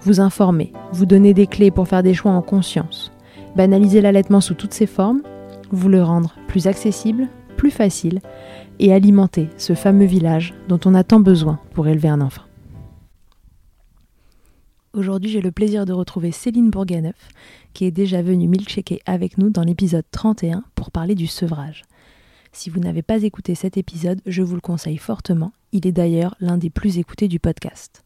vous informer, vous donner des clés pour faire des choix en conscience, banaliser l'allaitement sous toutes ses formes, vous le rendre plus accessible, plus facile et alimenter ce fameux village dont on a tant besoin pour élever un enfant. Aujourd'hui, j'ai le plaisir de retrouver Céline Bourganeuf, qui est déjà venue milkshaker avec nous dans l'épisode 31 pour parler du sevrage. Si vous n'avez pas écouté cet épisode, je vous le conseille fortement. Il est d'ailleurs l'un des plus écoutés du podcast.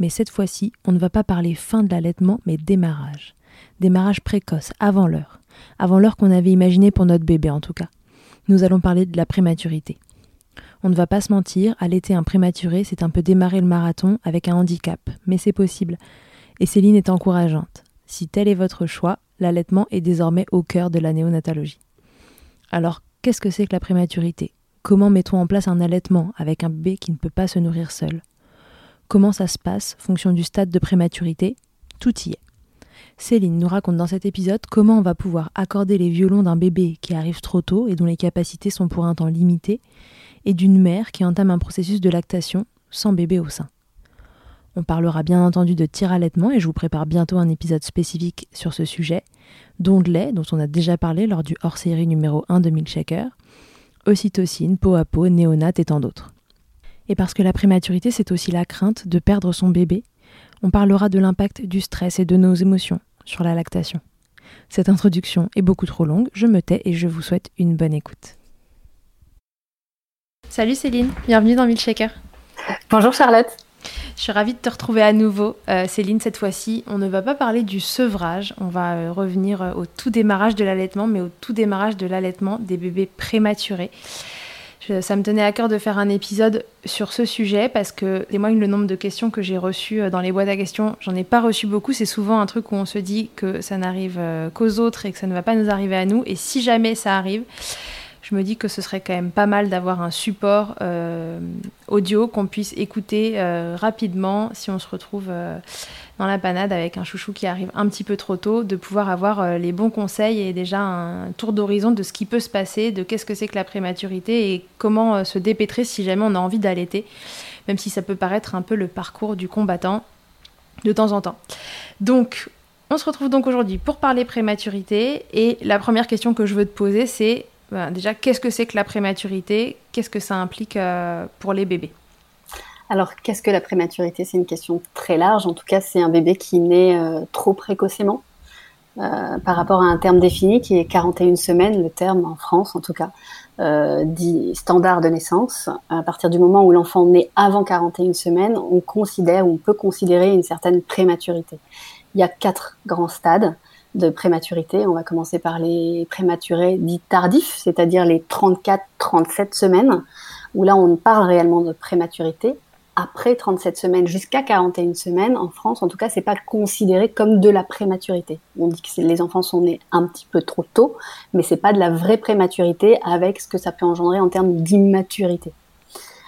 Mais cette fois-ci, on ne va pas parler fin de l'allaitement, mais démarrage. Démarrage précoce, avant l'heure. Avant l'heure qu'on avait imaginé pour notre bébé en tout cas. Nous allons parler de la prématurité. On ne va pas se mentir, allaiter un prématuré, c'est un peu démarrer le marathon avec un handicap, mais c'est possible. Et Céline est encourageante. Si tel est votre choix, l'allaitement est désormais au cœur de la néonatologie. Alors, qu'est-ce que c'est que la prématurité? Comment mettons en place un allaitement avec un bébé qui ne peut pas se nourrir seul? Comment ça se passe, fonction du stade de prématurité? Tout y est. Céline nous raconte dans cet épisode comment on va pouvoir accorder les violons d'un bébé qui arrive trop tôt et dont les capacités sont pour un temps limité, et d'une mère qui entame un processus de lactation sans bébé au sein. On parlera bien entendu de tir-allaitement et je vous prépare bientôt un épisode spécifique sur ce sujet, lait dont on a déjà parlé lors du hors-série numéro 1 de Milkshaker, ocytocine, peau à peau, néonat et tant d'autres. Et parce que la prématurité, c'est aussi la crainte de perdre son bébé, on parlera de l'impact du stress et de nos émotions sur la lactation. Cette introduction est beaucoup trop longue, je me tais et je vous souhaite une bonne écoute. Salut Céline, bienvenue dans Milkshaker. Bonjour Charlotte. Je suis ravie de te retrouver à nouveau. Euh, Céline, cette fois-ci, on ne va pas parler du sevrage, on va euh, revenir euh, au tout démarrage de l'allaitement, mais au tout démarrage de l'allaitement des bébés prématurés ça me tenait à cœur de faire un épisode sur ce sujet parce que témoigne le nombre de questions que j'ai reçues euh, dans les boîtes à questions. J'en ai pas reçu beaucoup. C'est souvent un truc où on se dit que ça n'arrive euh, qu'aux autres et que ça ne va pas nous arriver à nous. Et si jamais ça arrive, je me dis que ce serait quand même pas mal d'avoir un support euh, audio qu'on puisse écouter rapidement si on se retrouve dans la panade avec un chouchou qui arrive un petit peu trop tôt, de pouvoir avoir euh, les bons conseils et déjà un tour d'horizon de ce qui peut se passer, de qu'est-ce que c'est que la prématurité et comment euh, se dépêtrer si jamais on a envie d'allaiter, même si ça peut paraître un peu le parcours du combattant de temps en temps. Donc, on se retrouve donc aujourd'hui pour parler prématurité et la première question que je veux te poser c'est déjà qu'est-ce que c'est que la prématurité, qu'est-ce que ça implique euh, pour les bébés? Alors, qu'est-ce que la prématurité? C'est une question très large. En tout cas, c'est un bébé qui naît euh, trop précocement. par rapport à un terme défini qui est 41 semaines, le terme en France en tout cas, euh, dit standard de naissance. À partir du moment où l'enfant naît avant 41 semaines, on considère on peut considérer une certaine prématurité. Il y a quatre grands stades de prématurité. On va commencer par les prématurés dits tardifs, c'est-à-dire les 34-37 semaines, où là on parle réellement de prématurité après 37 semaines jusqu'à 41 semaines, en France, en tout cas, c'est pas considéré comme de la prématurité. On dit que les enfants sont nés un petit peu trop tôt, mais c'est pas de la vraie prématurité avec ce que ça peut engendrer en termes d'immaturité.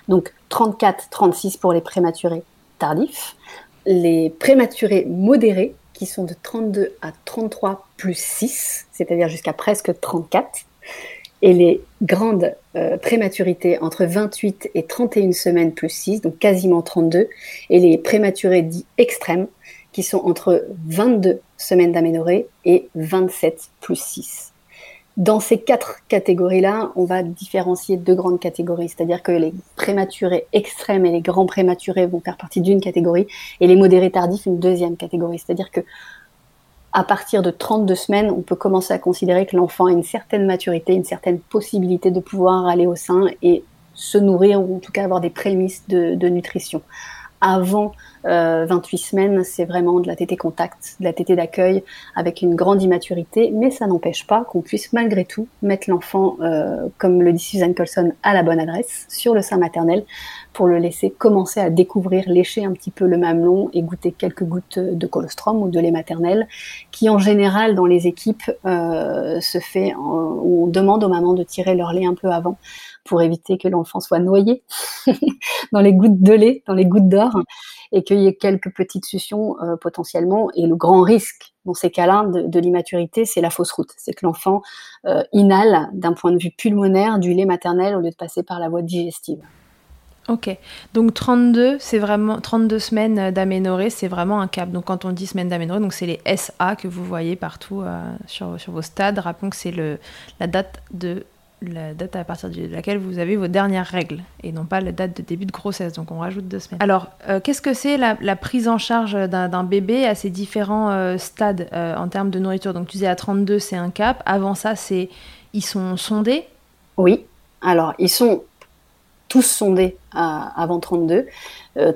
Donc 34, 36 pour les prématurés tardifs. Les prématurés modérés, qui sont de 32 à 33 plus 6, c'est-à-dire jusqu'à presque 34 et les grandes euh, prématurités entre 28 et 31 semaines plus 6, donc quasiment 32, et les prématurés dits extrêmes, qui sont entre 22 semaines d'aménorrhée et 27 plus 6. Dans ces quatre catégories-là, on va différencier deux grandes catégories, c'est-à-dire que les prématurés extrêmes et les grands prématurés vont faire partie d'une catégorie, et les modérés tardifs une deuxième catégorie. C'est-à-dire que à partir de 32 semaines, on peut commencer à considérer que l'enfant a une certaine maturité, une certaine possibilité de pouvoir aller au sein et se nourrir ou en tout cas avoir des prémices de, nutrition. Avant 28 euh, semaines, c'est vraiment de la tétée contact, de la tétée d'accueil avec une grande immaturité, mais ça n'empêche pas qu'on puisse malgré tout mettre l'enfant, euh, comme le dit Suzanne Colson, à la bonne adresse, sur le sein maternel, pour le laisser commencer à découvrir, lécher un petit peu le mamelon et goûter quelques gouttes de colostrum ou de lait maternel, qui en général dans les équipes euh, se fait, où on demande aux mamans de tirer leur lait un peu avant pour éviter que l'enfant soit noyé dans les gouttes de lait, dans les gouttes d'or, et qu'il y ait quelques petites suctions euh, potentiellement. Et le grand risque dans ces cas-là de, l'immaturité, c'est la fausse route. C'est que l'enfant euh, inhale d'un point de vue pulmonaire du lait maternel au lieu de passer par la voie digestive. Ok, donc 32, c'est vraiment 32 semaines d'aménorrhée, c'est vraiment un cap. Donc quand on dit semaines d'aménorrhée, donc c'est les SA que vous voyez partout euh, sur, sur, vos stades. Rappelons que c'est la date de la date à partir de laquelle vous avez vos dernières règles et non pas la date de début de grossesse. Donc on rajoute deux semaines. Alors, euh, qu'est-ce que c'est la, prise en charge d'un bébé à ces différents euh, stades en termes de nourriture? Donc tu disais à 32, c'est un cap. Avant ça, c'est ils sont sondés? Oui. Alors, ils sont tous sondés avant 32.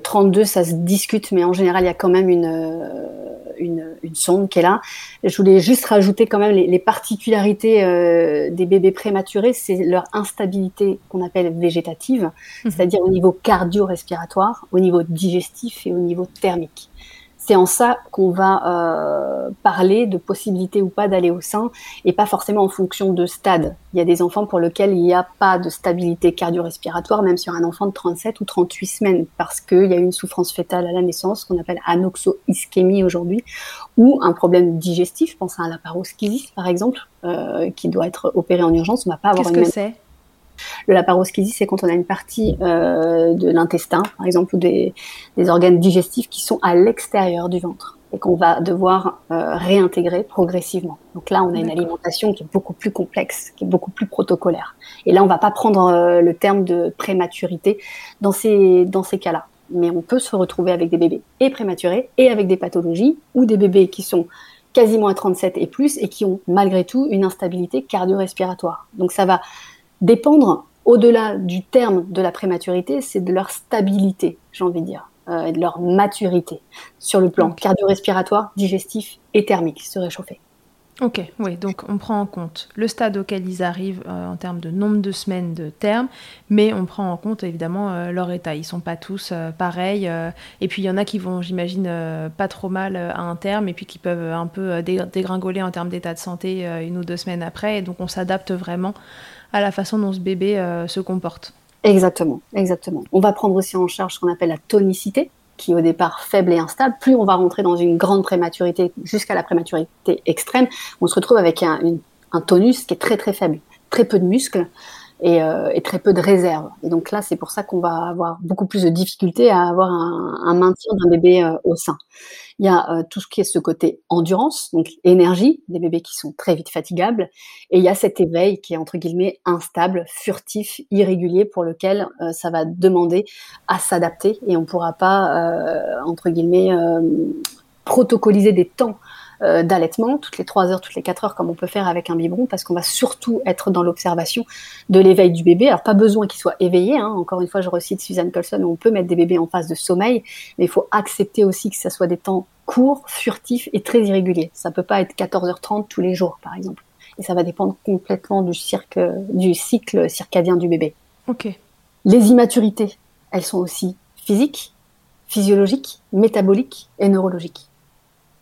32, euh, ça se discute, mais en général, il y a quand même une, euh, une, sonde qui est là. Je voulais juste rajouter quand même les, particularités euh, des bébés prématurés, c'est leur instabilité qu'on appelle végétative, mmh. c'est-à-dire au niveau cardio-respiratoire, au niveau digestif et au niveau thermique c'est en ça qu'on va euh, parler de possibilité ou pas d'aller au sein et pas forcément en fonction de stade. Il y a des enfants pour lesquels il n'y a pas de stabilité cardio-respiratoire, même sur un enfant de 37 ou 38 semaines, parce qu'il y a une souffrance fétale à la naissance qu'on appelle anoxo-ischémie aujourd'hui, ou un problème digestif, pense à un laparoschisis par exemple, euh, qui doit être opéré en urgence. On va pas avoir Qu'est-ce que c'est? Le laparoschisie, c'est quand on a une partie euh, de l'intestin, par exemple, ou des, organes digestifs qui sont à l'extérieur du ventre et qu'on va devoir euh, réintégrer progressivement. Donc là, on a une alimentation qui est beaucoup plus complexe, qui est beaucoup plus protocolaire. Et là, on va pas prendre euh, le terme de prématurité dans ces, dans ces cas-là. Mais on peut se retrouver avec des bébés et prématurés et avec des pathologies ou des bébés qui sont quasiment à 37 et plus et qui ont malgré tout une instabilité cardio-respiratoire. Donc ça va dépendre, au-delà du terme de la prématurité, c'est de leur stabilité, j'ai envie de dire, euh, et de leur maturité sur le plan cardio-respiratoire, digestif et thermique, se réchauffer. Ok, oui, donc on prend en compte le stade auquel ils arrivent euh, en termes de nombre de semaines de terme, mais on prend en compte évidemment euh, leur état. Ils sont pas tous pareils, et puis il y en a qui vont, j'imagine, pas trop mal à un terme, et puis qui peuvent un peu dégringoler en termes d'état de santé une ou deux semaines après, et donc on s'adapte vraiment à la façon dont ce bébé euh, se comporte. Exactement, exactement. On va prendre aussi en charge ce qu'on appelle la tonicité, qui est au départ faible et instable. Plus on va rentrer dans une grande prématurité, jusqu'à la prématurité extrême, on se retrouve avec un, un tonus qui est très très faible, très peu de muscles. Euh, et, très peu de réserve. Et donc là, c'est pour ça qu'on va avoir beaucoup plus de difficultés à avoir un, maintien d'un bébé euh, au sein. Il y a euh, tout ce qui est ce côté endurance, donc énergie, des bébés qui sont très vite fatigables, et il y a cet éveil qui est entre guillemets instable, furtif, irrégulier, pour lequel ça va demander à s'adapter, et on ne pourra pas entre guillemets protocoliser des temps euh, d'allaitement, toutes les 3 heures, toutes les 4 heures, comme on peut faire avec un biberon, parce qu'on va surtout être dans l'observation de l'éveil du bébé. Alors pas besoin qu'il soit éveillé, hein. encore une fois je recite Suzanne Colson, on peut mettre des bébés en phase de sommeil, mais il faut accepter aussi que ce soit des temps courts, furtifs et très irréguliers. Ça peut pas être 14h30 tous les jours, par exemple. Et ça va dépendre complètement du, cirque, du cycle circadien du bébé. Ok. Les immaturités, elles sont aussi physiques, physiologiques, métaboliques et neurologiques.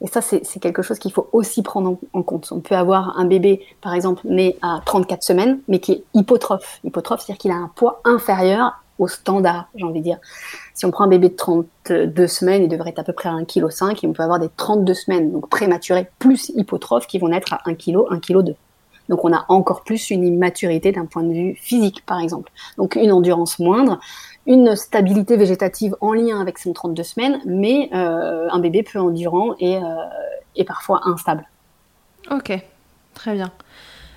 Et ça, c'est quelque chose qu'il faut aussi prendre en, compte. On peut avoir un bébé, par exemple, né à 34 semaines, mais qui est hypotrophe. Hypotrophe, c'est-à-dire qu'il a un poids inférieur au standard, j'ai envie de dire. Si on prend un bébé de 32 semaines, il devrait être à peu près à 1,5 kg, et on peut avoir des 32 semaines, donc prématurés, plus hypotrophes, qui vont naître à 1 kg, 1 kg 2. Donc on a encore plus une immaturité d'un point de vue physique, par exemple. Donc une endurance moindre, une stabilité végétative en lien avec son 32 semaines, mais euh, un bébé peu endurant et, euh, parfois instable. Ok, très bien.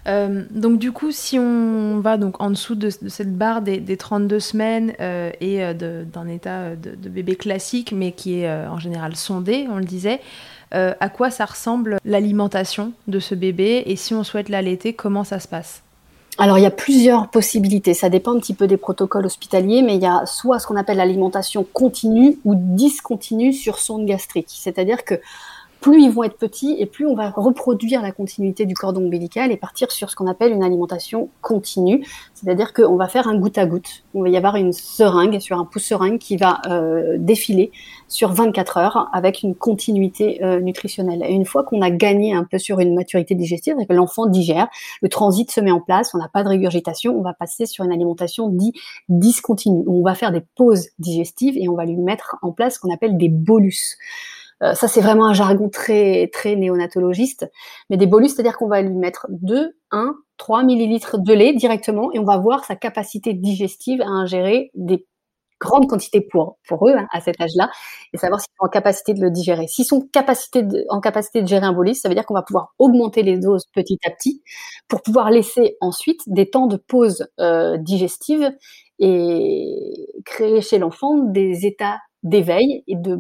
Euh, donc du coup, si on va donc en dessous de, cette barre des, 32 semaines et d'un état de, de, bébé classique, mais qui est en général sondé, on le disait, à quoi ça ressemble l'alimentation de ce bébé et si on souhaite l'allaiter, comment ça se passe? Alors, il y a plusieurs possibilités. Ça dépend un petit peu des protocoles hospitaliers, mais il y a soit ce qu'on appelle l'alimentation continue ou discontinue sur sonde gastrique. C'est-à-dire que plus ils vont être petits et plus on va reproduire la continuité du cordon ombilical et partir sur ce qu'on appelle une alimentation continue. C'est-à-dire qu'on va faire un goutte à goutte. On va y avoir une seringue, sur un pouce seringue qui va euh, défiler sur 24 heures avec une continuité euh, nutritionnelle. Et une fois qu'on a gagné un peu sur une maturité digestive, que l'enfant digère, le transit se met en place, on n'a pas de régurgitation, on va passer sur une alimentation dit discontinue. On va faire des pauses digestives et on va lui mettre en place ce qu'on appelle des bolus. Euh, ça, c'est vraiment un jargon très très néonatologiste. Mais des bolus, c'est-à-dire qu'on va lui mettre 2, 1, 3 millilitres de lait directement et on va voir sa capacité digestive à ingérer des grandes quantités pour, pour eux hein, à cet âge-là et savoir s'ils sont en capacité de le digérer. S'ils sont capacité en capacité de gérer un bolus, ça veut dire qu'on va pouvoir augmenter les doses petit à petit pour pouvoir laisser ensuite des temps de pause euh, digestive et créer chez l'enfant des états d'éveil et de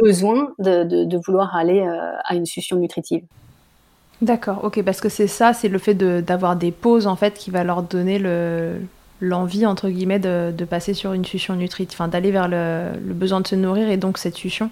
besoin de, vouloir aller euh, à une succion nutritive. D'accord, ok, parce que c'est ça, c'est le fait d'avoir des pauses en fait qui va leur donner le, l'envie entre guillemets de, passer sur une succion nutritive, enfin d'aller vers le, besoin de se nourrir et donc cette succion.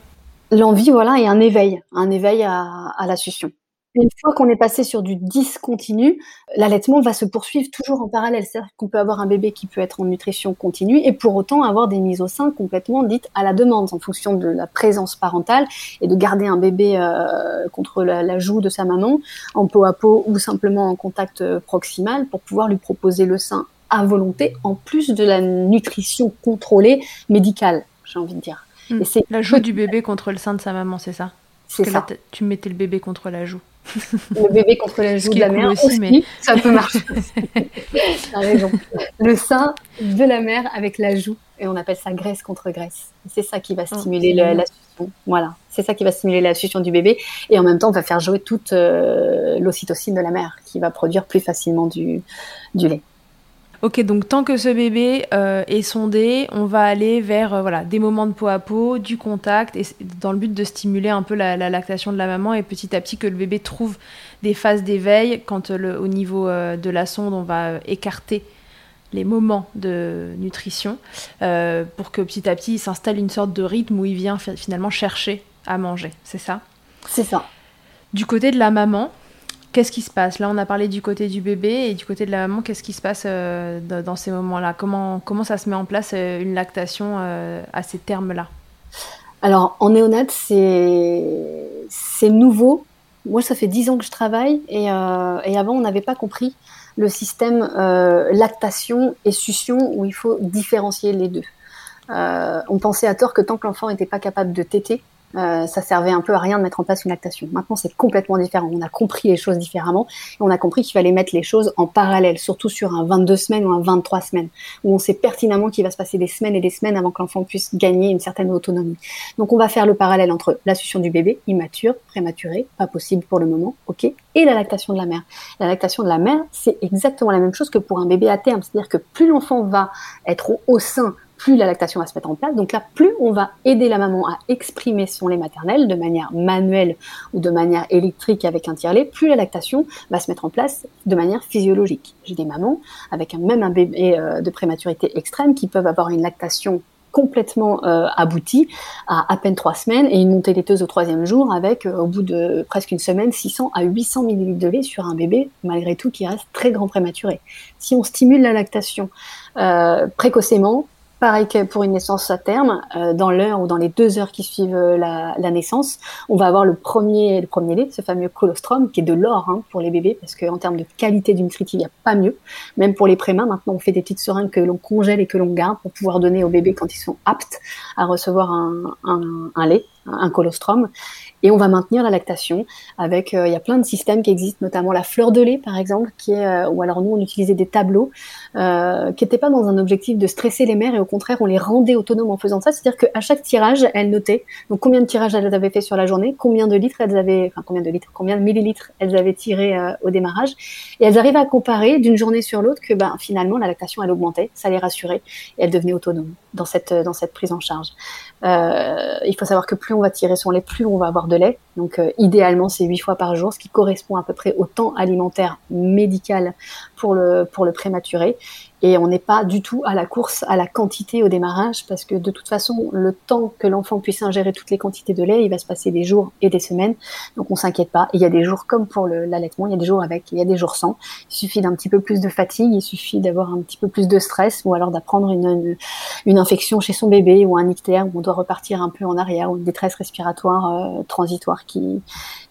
L'envie, voilà, et un éveil, un éveil à, à la succion. Une fois qu'on est passé sur du discontinu, l'allaitement va se poursuivre toujours en parallèle. C'est-à-dire qu'on peut avoir un bébé qui peut être en nutrition continue et pour autant avoir des mises au sein complètement dites à la demande en fonction de la présence parentale et de garder un bébé euh, contre la, joue de sa maman en peau à peau ou simplement en contact euh, proximal pour pouvoir lui proposer le sein à volonté en plus de la nutrition contrôlée médicale, j'ai envie de dire. Hmm. c'est la joue du bébé contre le sein de sa maman, c'est ça? C'est ça. tu mettais le bébé contre la joue le bébé contre la joue de la mère aussi, mais... ça peut marcher. T'as raison. Le sein de la mère avec la joue, et on appelle ça graisse contre graisse. C'est ça qui va oh, stimuler la succion. Voilà, c'est ça qui va stimuler la succion du bébé, et en même temps, on va faire jouer toute euh, l'ocytocine de la mère, qui va produire plus facilement du, du lait. Ok, donc tant que ce bébé euh, est sondé, on va aller vers euh, voilà, des moments de peau à peau, du contact, et dans le but de stimuler un peu la, lactation de la maman et petit à petit que le bébé trouve des phases d'éveil quand euh, au niveau de la sonde, on va écarter les moments de nutrition pour que petit à petit il s'installe une sorte de rythme où il vient finalement chercher à manger. C'est ça? C'est ça. Du côté de la maman, Qu'est-ce qui se passe? Là, on a parlé du côté du bébé et du côté de la maman. Qu'est-ce qui se passe euh, dans ces moments-là? Comment, comment ça se met en place euh, une lactation euh, à ces termes-là? Alors, en néonat, c'est nouveau. Moi, ça fait dix ans que je travaille et, et avant, on n'avait pas compris le système lactation et succion où il faut différencier les deux. on pensait à tort que tant que l'enfant n'était pas capable de téter, euh, ça servait un peu à rien de mettre en place une lactation. Maintenant, c'est complètement différent. On a compris les choses différemment et on a compris qu'il fallait mettre les choses en parallèle, surtout sur un 22 semaines ou un 23 semaines, où on sait pertinemment qu'il va se passer des semaines et des semaines avant que l'enfant puisse gagner une certaine autonomie. Donc, on va faire le parallèle entre la succion du bébé, immature, prématuré, pas possible pour le moment, ok, et la lactation de la mère. La lactation de la mère, c'est exactement la même chose que pour un bébé à terme, c'est-à-dire que plus l'enfant va être au sein plus la lactation va se mettre en place. Donc là, plus on va aider la maman à exprimer son lait maternel de manière manuelle ou de manière électrique avec un tire-lait, plus la lactation va se mettre en place de manière physiologique. J'ai des mamans avec un, même un bébé euh, de prématurité extrême qui peuvent avoir une lactation complètement euh, aboutie à à peine trois semaines et une montée laiteuse au troisième jour avec, euh, au bout de presque une semaine, 600 à 800 millilitres de lait sur un bébé, malgré tout, qui reste très grand prématuré. Si on stimule la lactation précocement, Pareil que pour une naissance à terme, euh, dans l'heure ou dans les deux heures qui suivent euh, la, naissance, on va avoir le premier, le premier lait, ce fameux colostrum, qui est de l'or hein, pour les bébés, parce qu'en termes de qualité du nutritif, il n'y a pas mieux. Même pour les prémains, maintenant, on fait des petites seringues que l'on congèle et que l'on garde pour pouvoir donner aux bébés quand ils sont aptes à recevoir un, un, un lait, un colostrum et on va maintenir la lactation avec euh, il y a plein de systèmes qui existent notamment la fleur de lait par exemple qui est euh, ou alors nous on utilisait des tableaux euh, qui n'étaient pas dans un objectif de stresser les mères et au contraire on les rendait autonomes en faisant ça. C'est-à-dire qu'à chaque tirage elles notaient. Combien de tirages elles avaient fait sur la journée combien de litres elles avaient enfin combien de litres combien de millilitres elles avaient tiré au démarrage. Et elles arrivaient à comparer d'une journée sur l'autre que ben finalement la lactation elle augmentait ça les rassurait et elles devenaient autonomes dans cette dans cette prise en charge il faut savoir que plus on va tirer son lait plus on va avoir de lait. Donc euh, idéalement, c'est huit fois par jour, ce qui correspond à peu près au temps alimentaire médical pour le, pour le prématuré. Et on n'est pas du tout à la course à la quantité au démarrage, parce que de toute façon, le temps que l'enfant puisse ingérer toutes les quantités de lait, il va se passer des jours et des semaines. Donc on s'inquiète pas. il y a des jours comme pour l'allaitement, il y a des jours avec, il y a des jours sans. Il suffit d'un petit peu plus de fatigue, il suffit d'avoir un petit peu plus de stress, ou alors d'apprendre une, une, infection chez son bébé, ou un ictère, où on doit repartir un peu en arrière, ou une détresse respiratoire euh, transitoire qui,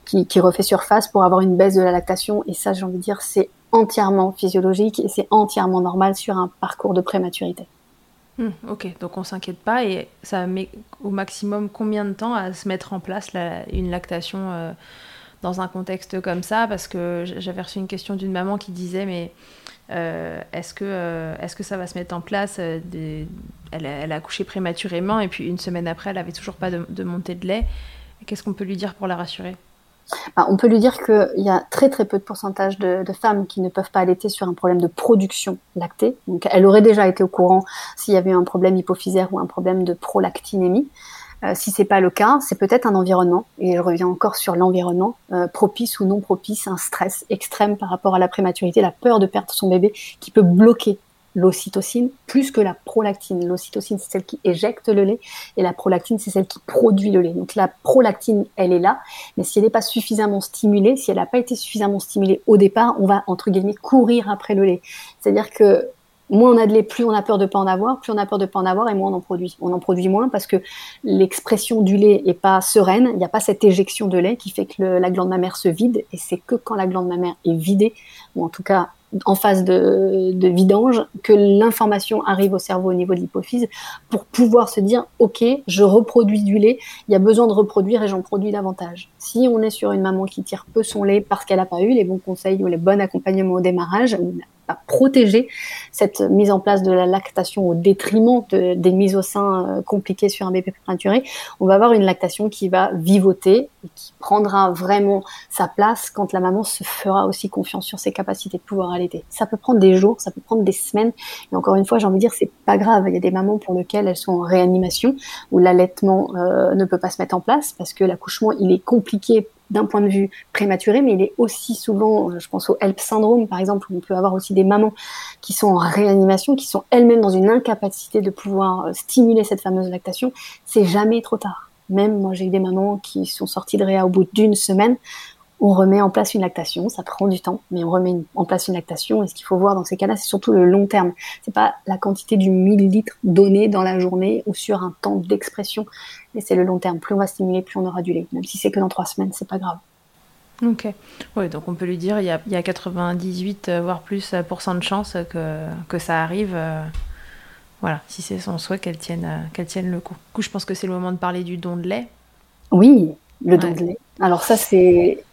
qui, qui refait surface pour avoir une baisse de la lactation. Et ça, j'ai envie de dire, c'est entièrement physiologique et c'est entièrement normal sur un parcours de prématurité. Hmm, ok, donc on s'inquiète pas et ça met au maximum combien de temps à se mettre en place une lactation euh, dans un contexte comme ça? Parce que j'avais reçu une question d'une maman qui disait mais euh, est-ce que, euh, est que ça va se mettre en place elle, a accouché prématurément et puis une semaine après elle avait toujours pas de montée de lait. Qu'est-ce qu'on peut lui dire pour la rassurer? Bah, on peut lui dire qu'il y a très très peu de pourcentage de, femmes qui ne peuvent pas allaiter sur un problème de production lactée. Elle aurait déjà été au courant s'il y avait un problème hypophysaire ou un problème de prolactinémie. Euh, si c'est pas le cas, c'est peut-être un environnement, et je reviens encore sur l'environnement, euh, propice ou non propice, un stress extrême par rapport à la prématurité, la peur de perdre son bébé, qui peut bloquer l'ocytocine plus que la prolactine. L'ocytocine, c'est celle qui éjecte le lait et la prolactine, c'est celle qui produit le lait. Donc la prolactine, elle est là, mais si elle n'est pas suffisamment stimulée, si elle n'a pas été suffisamment stimulée au départ, on va, entre guillemets, courir après le lait. C'est-à-dire que moins on a de lait, plus on a peur de pas en avoir, plus on a peur de pas en avoir et moins on en produit. On en produit moins parce que l'expression du lait est pas sereine, il n'y a pas cette éjection de lait qui fait que la glande mammaire se vide et c'est que quand la glande mammaire est vidée, ou en tout cas en phase de, vidange que l'information arrive au cerveau au niveau de l'hypophyse pour pouvoir se dire ok je reproduis du lait il y a besoin de reproduire et j'en produis davantage. Si on est sur une maman qui tire peu son lait parce qu'elle n'a pas eu les bons conseils ou les bons accompagnements au démarrage à protéger cette mise en place de la lactation au détriment de, des mises au sein euh, compliquées sur un bébé prématuré, on va avoir une lactation qui va vivoter et qui prendra vraiment sa place quand la maman se fera aussi confiance sur ses capacités de pouvoir allaiter. Ça peut prendre des jours, ça peut prendre des semaines. Et encore une fois, j'ai envie de dire, c'est pas grave. Il y a des mamans pour lesquelles elles sont en réanimation où l'allaitement euh, ne peut pas se mettre en place parce que l'accouchement il est compliqué d'un point de vue prématuré, mais il est aussi souvent, euh, je pense au HELP syndrome par exemple, où on peut avoir aussi des mamans qui sont en réanimation, qui sont elles-mêmes dans une incapacité de pouvoir euh, stimuler cette fameuse lactation. C'est jamais trop tard. Même moi, j'ai eu des mamans qui sont sorties de réa au bout d'une semaine on remet en place une lactation, ça prend du temps, mais on remet en place une lactation. Et ce qu'il faut voir dans ces cas-là, c'est surtout le long terme. C'est pas la quantité du millilitre donné dans la journée ou sur un temps d'expression, mais c'est le long terme. Plus on va stimuler, plus on aura du lait. Même si c'est que dans trois semaines, c'est pas grave. Ok. Oui, donc on peut lui dire il y a, il y a 98 euh, voire plus euh, de chances que, que ça arrive. Euh, voilà, si c'est son souhait qu'elle tienne, qu'elle tienne le coup. Du coup, je pense que c'est le moment de parler du don de lait. Oui, le don de lait. Alors ça, c'est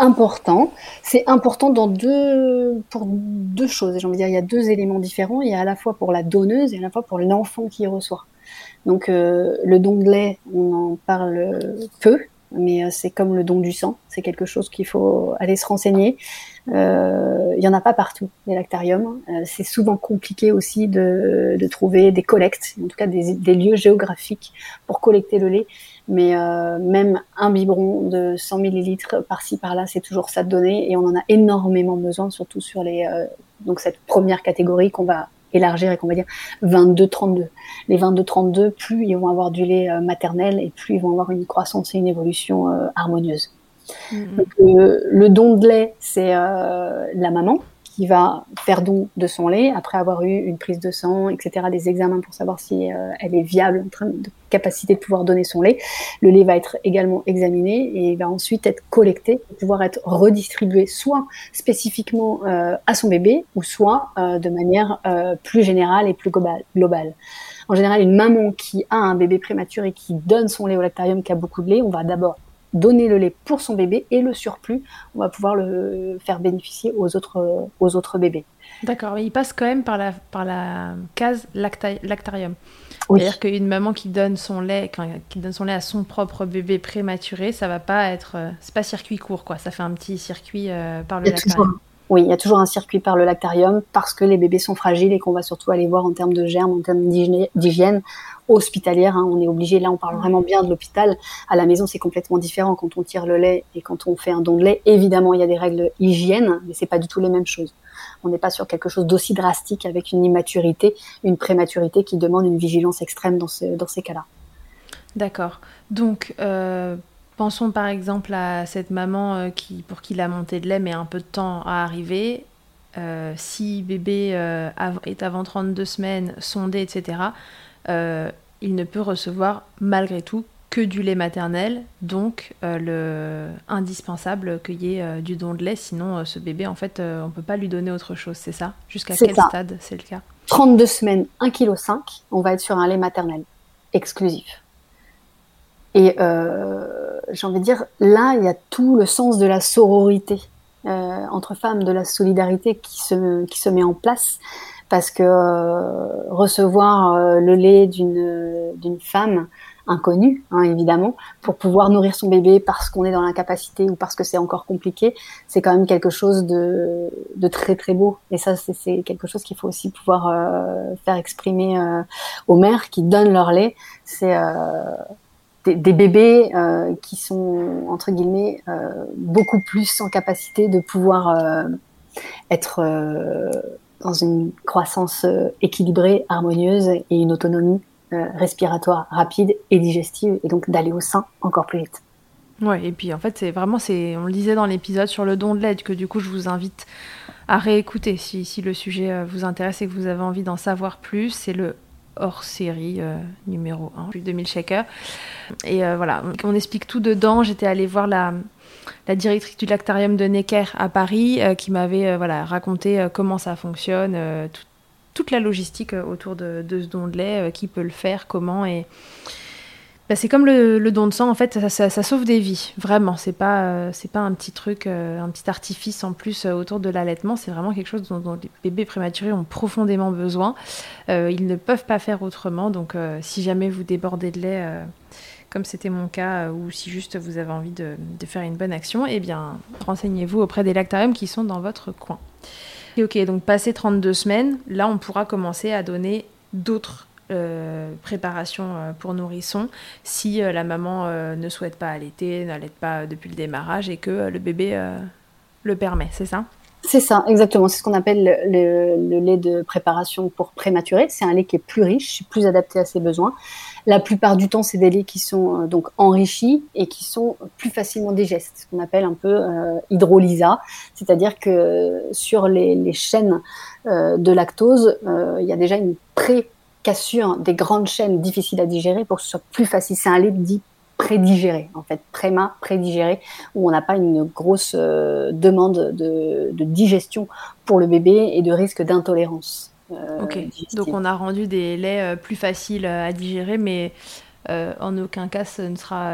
important. C'est important pour deux choses. J'ai envie de dire, il y a deux éléments différents. Il y a à la fois pour la donneuse et à la fois pour l'enfant qui reçoit. Donc, euh, le don de lait, on en parle peu. mais c'est comme le don du sang, c'est quelque chose qu'il faut aller se renseigner. Il y en a pas partout les lactariums. c'est souvent compliqué aussi de, trouver des collectes, en tout cas des lieux géographiques pour collecter le lait. Mais euh, même un biberon de 100 millilitres par-ci par-là, c'est toujours ça de donner et on en a énormément besoin, surtout sur les euh, donc cette première catégorie qu'on va élargir et qu'on va dire 22-32. Les 22-32, plus ils vont avoir du lait euh, maternel et plus ils vont avoir une croissance et une évolution harmonieuse. Mm-hmm. Donc, le don de lait, c'est la maman qui va faire don de son lait après avoir eu une prise de sang, etc., des examens pour savoir si euh, elle est viable, en train de capacité de pouvoir donner son lait. Le lait va être également examiné et il va ensuite être collecté pour pouvoir être redistribué soit spécifiquement euh, à son bébé ou soit euh, de manière plus générale et plus globale. En général, une maman qui a un bébé prématuré et qui donne son lait au lactarium, qui a beaucoup de lait, on va d'abord donner le lait pour son bébé et le surplus, on va pouvoir le faire bénéficier aux autres, aux autres bébés. D'accord, mais il passe quand même par la, par la case lactarium. C'est-à-dire qu'une maman qui donne son lait, qui donne son lait à son propre bébé prématuré, ça va pas être, euh, c'est pas circuit court quoi. Ça fait un petit circuit euh, par le lactarium. oui, il y a toujours un circuit par le lactarium parce que les bébés sont fragiles et qu'on va surtout aller voir en termes de germes, en termes d'hygiène hospitalière. Hein, on est obligé, là on parle vraiment bien de l'hôpital. À la maison c'est complètement différent quand on tire le lait et quand on fait un don de lait. Évidemment il y a des règles hygiène, mais c'est pas du tout les mêmes choses. On n'est pas sur quelque chose d'aussi drastique avec une immaturité, une prématurité qui demande une vigilance extrême dans, dans ces cas-là. D'accord. Donc euh, pensons par exemple à cette maman euh, qui, pour qui la montée de lait met un peu de temps à arriver. Euh, si bébé est avant 32 semaines, sondé, etc., euh, il ne peut recevoir malgré tout que du lait maternel, donc euh, le indispensable qu'il y ait euh, du don de lait, sinon ce bébé en fait on ne peut pas lui donner autre chose, c'est ça? Jusqu'à quel stade c'est le cas? 32 semaines, 1,5 kg, on va être sur un lait maternel exclusif. Et j'ai envie de dire, là, il y a tout le sens de la sororité entre femmes, de la solidarité qui se, qui se met en place parce que euh, recevoir euh, le lait d'une d'une femme inconnue, hein, évidemment, pour pouvoir nourrir son bébé parce qu'on est dans l'incapacité ou parce que c'est encore compliqué, c'est quand même quelque chose de, de très très beau. Et ça, c'est quelque chose qu'il faut aussi pouvoir euh, faire exprimer aux mères qui donnent leur lait. C'est des, des, bébés qui sont entre guillemets beaucoup plus en capacité de pouvoir être dans une croissance euh, équilibrée, harmonieuse et une autonomie euh, respiratoire rapide et digestive, et donc d'aller au sein encore plus vite. Ouais, et puis en fait, c'est vraiment, c'est, on le disait dans l'épisode sur le don de l'aide, que du coup, je vous invite à réécouter si, si le sujet euh, vous intéresse et que vous avez envie d'en savoir plus. C'est le hors série numéro 1, plus 2000 Shaker. Et voilà, on explique tout dedans. J'étais allée voir la, la directrice du lactarium de Necker à Paris, euh, qui m'avait euh, voilà, raconté euh, comment ça fonctionne, toute la logistique autour de, ce don de lait, qui peut le faire, comment. Et bah, c'est comme le, don de sang, en fait, ça, sauve des vies, vraiment. C'est pas, c'est pas un petit truc, un petit artifice en plus autour de l'allaitement. C'est vraiment quelque chose dont, les bébés prématurés ont profondément besoin. ils ne peuvent pas faire autrement. Donc, si jamais vous débordez de lait comme c'était mon cas, euh, ou si juste vous avez envie de, faire une bonne action, eh bien, renseignez-vous auprès des lactariums qui sont dans votre coin. Et ok, donc passé 32 semaines, là, on pourra commencer à donner d'autres euh, préparations euh, pour nourrissons si la maman ne souhaite pas allaiter, n'allaite pas depuis le démarrage et que le bébé le permet, c'est ça? C'est ça, exactement. C'est ce qu'on appelle le, lait de préparation pour prématuré. C'est un lait qui est plus riche, plus adapté à ses besoins. La plupart du temps, c'est des laits qui sont euh, donc enrichis et qui sont plus facilement digestes, ce qu'on appelle un peu euh, hydrolysa, c'est-à-dire que sur les, chaînes euh, de lactose, il y a déjà une pré-cassure des grandes chaînes difficiles à digérer pour que ce soit plus facile. C'est un lait dit prédigéré, en fait, préma, prédigéré, où on n'a pas une grosse demande de, de, digestion pour le bébé et de risque d'intolérance. Euh, ok, donc on a rendu des laits euh, plus faciles euh, à digérer, mais en aucun cas ce ne sera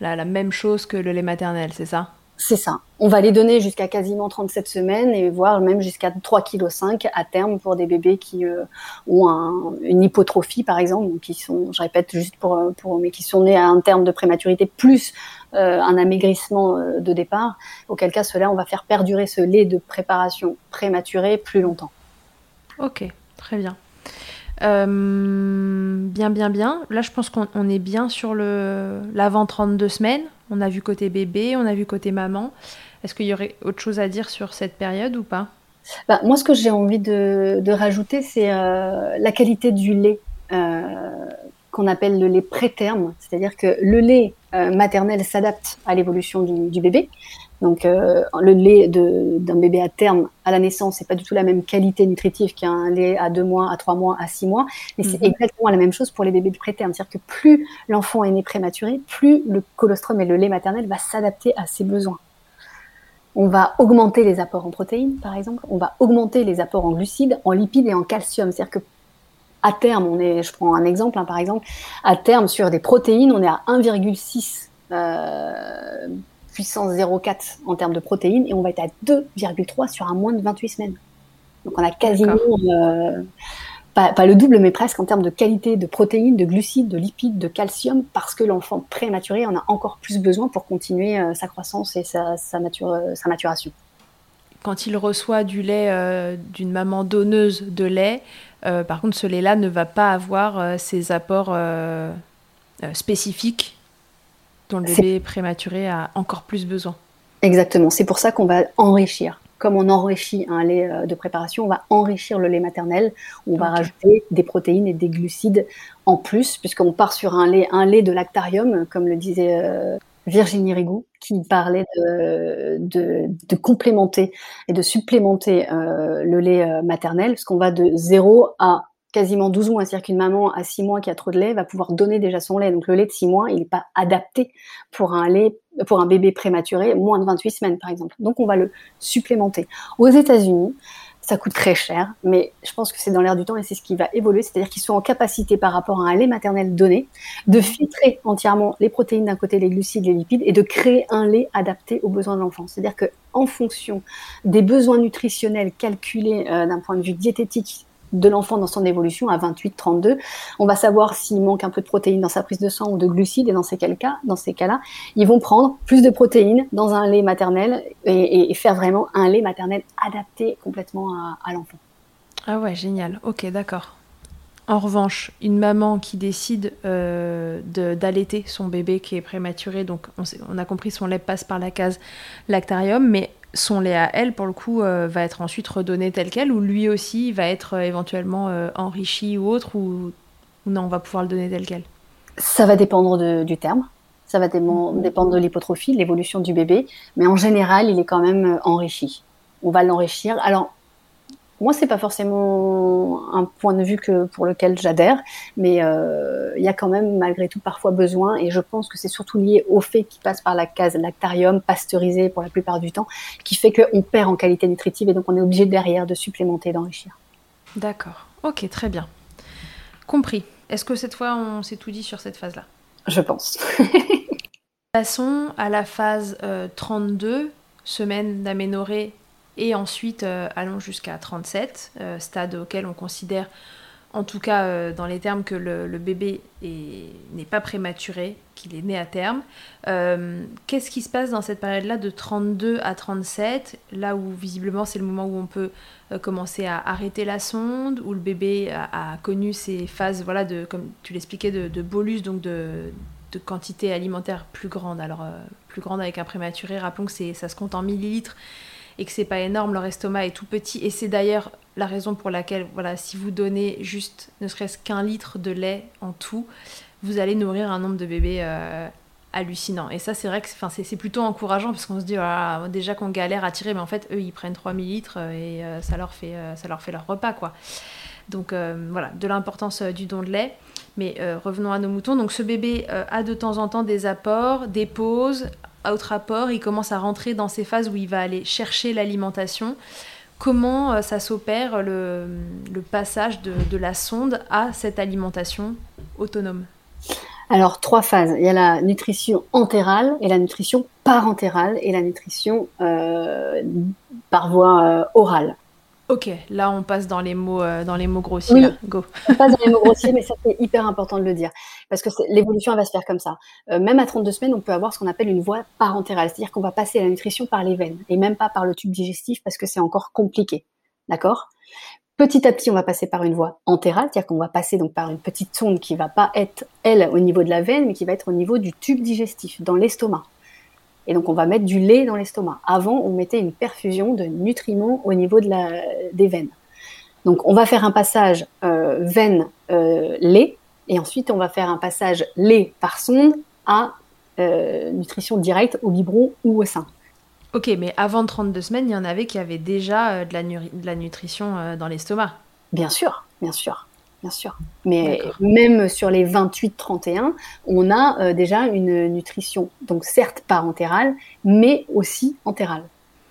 la, même chose que le lait maternel, c'est ça? C'est ça. On va les donner jusqu'à quasiment 37 semaines et voire même jusqu'à 3,5 kg à terme pour des bébés qui euh, ont une hypotrophie par exemple, qui sont, je répète juste pour, pour mais qui sont nés à un terme de prématurité plus euh, un amaigrissement euh, de départ. Auquel cas, cela, on va faire perdurer ce lait de préparation prématuré plus longtemps. Ok, très bien. bien, bien, bien. Là, je pense qu'on est bien sur l'avant 32 semaines. On a vu côté bébé, on a vu côté maman. Est-ce qu'il y aurait autre chose à dire sur cette période ou pas? Bah, Moi, ce que j'ai envie de, rajouter, c'est euh, la qualité du lait euh, qu'on appelle le lait préterme. C'est-à-dire que le lait euh, maternel s'adapte à l'évolution du, bébé. Donc, euh, le lait d'un bébé à terme à la naissance, c'est pas du tout la même qualité nutritive qu'un lait à deux mois, à trois mois, à six mois. Mais c'est mhm. exactement la même chose pour les bébés prétermes. C'est-à-dire que plus l'enfant est né prématuré, plus le colostrum et le lait maternel va s'adapter à ses besoins. On va augmenter les apports en protéines, par exemple. On va augmenter les apports en glucides, en lipides et en calcium. C'est-à-dire que à terme, on est, je prends un exemple, hein, par exemple, à terme sur des protéines, on est à 1,6 euh, puissance 0,4 en termes de protéines et on va être à 2,3 sur un moins de 28 semaines. Donc on a quasiment, euh, pas, le double, mais presque en termes de qualité de protéines, de glucides, de lipides, de calcium, parce que l'enfant prématuré en a encore plus besoin pour continuer euh, sa croissance et sa, sa, sa, maturation. Quand il reçoit du lait euh, d'une maman donneuse de lait, par contre ce lait-là ne va pas avoir ses apports spécifiques dont le bébé prématuré a encore plus besoin. Exactement, c'est pour ça qu'on va enrichir. Comme on enrichit un lait euh, de préparation, on va enrichir le lait maternel, on va rajouter des protéines et des glucides en plus, puisqu'on part sur un lait, un lait de lactarium, comme le disait euh, Virginie Rigou, qui parlait de, de, complémenter et de supplémenter euh, le lait maternel, parce qu'on va de 0 à quasiment 12 mois. C'est-à-dire qu'une maman à 6 mois qui a trop de lait va pouvoir donner déjà son lait. Donc le lait de 6 mois, il n'est pas adapté pour un bébé prématuré moins de 28 semaines par exemple. Donc on va le supplémenter. Aux États-Unis, ça coûte très cher, mais je pense que c'est dans l'air du temps et c'est ce qui va évoluer, c'est-à-dire qu'ils sont en capacité par rapport à un lait maternel donné de filtrer entièrement les protéines d'un côté, les glucides, les lipides et de créer un lait adapté aux besoins de l'enfant. C'est-à-dire que en fonction des besoins nutritionnels calculés euh, d'un point de vue diététique de l'enfant dans son évolution à 28-32. On va savoir s'il manque un peu de protéines dans sa prise de sang ou de glucides et dans ces cas-là, ils vont prendre plus de protéines dans un lait maternel et, faire vraiment un lait maternel adapté complètement à, l'enfant. Ah ouais, génial. Ok, d'accord. En revanche, une maman qui décide euh, d'allaiter son bébé qui est prématuré, donc on, a compris son lait passe par la case lactarium, mais son lait à elle, pour le coup, euh, va être ensuite redonné tel quel, ou lui aussi va être euh, éventuellement enrichi ou autre, ou, non, on va pouvoir le donner tel quel Ça va dépendre du terme, ça va dépendre de l'hypotrophie, de l'évolution du bébé, mais en général, il est quand même enrichi. On va l'enrichir. Alors, moi, c'est pas forcément un point de vue que, pour lequel j'adhère, mais euh, il y a quand même malgré tout parfois besoin, et je pense que c'est surtout lié au fait qu'il passe par la case lactarium, pasteurisé pour la plupart du temps, qui fait qu'on perd en qualité nutritive et donc on est obligé derrière de supplémenter, d'enrichir. D'accord, ok, très bien. Compris. Est-ce que cette fois on s'est tout dit sur cette phase-là? Je pense. Passons à la phase 32, euh, semaine d'aménorrhée et ensuite euh, allons jusqu'à 37, euh, stade auquel on considère, en tout cas euh, dans les termes que le, bébé n'est pas prématuré, qu'il est né à terme. Qu'est-ce qui se passe dans cette période-là de 32 à 37, là où visiblement c'est le moment où on peut commencer à arrêter la sonde, où le bébé a, connu ces phases, voilà, de, comme tu l'expliquais, de, bolus, donc de, de quantité alimentaire plus grande. Alors, plus grande avec un prématuré, rappelons que ça se compte en millilitres et que c'est pas énorme, leur estomac est tout petit. Et c'est d'ailleurs la raison pour laquelle, voilà, si vous donnez juste ne serait-ce qu'un litre de lait en tout, vous allez nourrir un nombre de bébés euh, hallucinant. Et ça, c'est vrai que c'est plutôt encourageant parce qu'on se dit, déjà qu'on galère à tirer, mais en fait, eux, ils prennent 3000 litres et euh, ça, leur fait, euh, ça leur fait leur repas, quoi. Donc voilà, de l'importance du don de lait. Mais revenons à nos moutons. Donc ce bébé a de temps en temps des apports, des pauses, autre rapport, il commence à rentrer dans ces phases où il va aller chercher l'alimentation. Comment euh, ça s'opère le, passage de, la sonde à cette alimentation autonome? Alors, trois phases. Il y a la nutrition entérale et la nutrition parentérale et la nutrition par voie orale. Ok, là on passe dans les mots, euh, dans les mots grossiers. Oui, Go. on passe dans les mots grossiers, mais ça c'est hyper important de le dire parce que l'évolution va se faire comme ça. Euh, même à 32 semaines, on peut avoir ce qu'on appelle une voie parentérale, c'est-à-dire qu'on va passer la nutrition par les veines et même pas par le tube digestif parce que c'est encore compliqué. D'accord? Petit à petit, on va passer par une voie entérale, c'est-à-dire qu'on va passer donc par une petite sonde qui va pas être elle au niveau de la veine, mais qui va être au niveau du tube digestif, dans l'estomac. Et donc, on va mettre du lait dans l'estomac. Avant, on mettait une perfusion de nutriments au niveau de la, des veines. Donc, on va faire un passage euh, veine-lait, euh, et ensuite, on va faire un passage lait par sonde à euh, nutrition directe au biberon ou au sein. Ok, mais avant 32 semaines, il y en avait qui avaient déjà de la, de la nutrition dans l'estomac. Bien sûr, bien sûr bien sûr. Mais même sur les 28-31, on a euh, déjà une nutrition, donc certes parentérale, mais aussi entérale.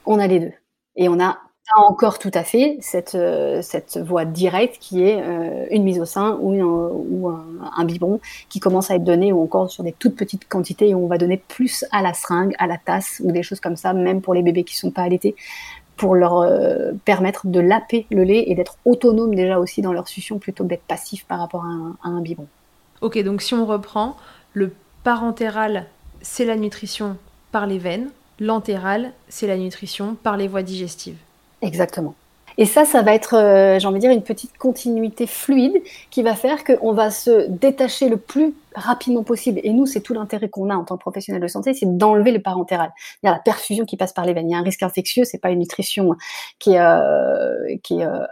On a les deux. Et on a encore tout à fait cette, euh, cette voie directe qui est euh, une mise au sein ou, ou un, un, biberon qui commence à être donné ou encore sur des toutes petites quantités où on va donner plus à la seringue, à la tasse ou des choses comme ça, même pour les bébés qui sont pas allaités pour leur euh, permettre de laper le lait et d'être autonome déjà aussi dans leur succion plutôt que d'être passif par rapport à un, biberon. Ok, donc si on reprend, le parentéral, c'est la nutrition par les veines, l'entéral, c'est la nutrition par les voies digestives. Exactement. Et ça, ça va être, euh, j'ai envie de dire, une petite continuité fluide qui va faire qu'on va se détacher le plus rapidement possible. Et nous, c'est tout l'intérêt qu'on a en tant que professionnel de santé, c'est d'enlever le parentéral. Il y a la perfusion qui passe par les veines. Il y a un risque infectieux, c'est pas une nutrition qui est, euh, qui est euh,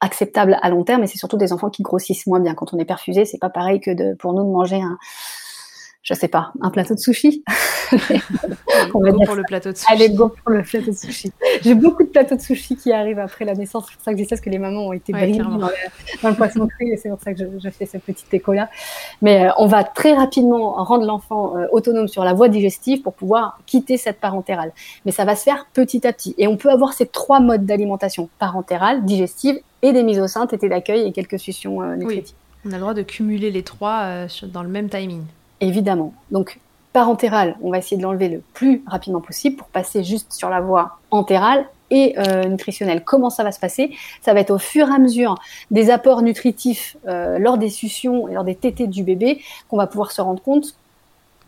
acceptable à long terme, mais c'est surtout des enfants qui grossissent moins bien. Quand on est perfusé, c'est pas pareil que de, pour nous de manger un, je sais pas, un plateau de sushi. On va go pour le plateau de sushi. Allez, go pour le plateau de sushi. J'ai beaucoup de plateaux de sushi qui arrivent après la naissance. C'est pour ça que je dis ça, parce que les mamans ont été ouais, dans, le, poisson cru et c'est pour ça que je, fais ce petit écho-là. Mais euh, on va très rapidement rendre l'enfant euh, autonome sur la voie digestive pour pouvoir quitter cette parentérale. Mais ça va se faire petit à petit. Et on peut avoir ces trois modes d'alimentation, parentérale, digestive et des mises au sein, tétée d'accueil et quelques suctions euh, nutritives. On a le droit de cumuler les trois dans le même timing évidemment. Donc, parentéral, on va essayer de l'enlever le plus rapidement possible pour passer juste sur la voie entérale et euh, nutritionnelle. Comment ça va se passer? Ça va être au fur et à mesure des apports nutritifs euh, lors des suctions et lors des tétés du bébé qu'on va pouvoir se rendre compte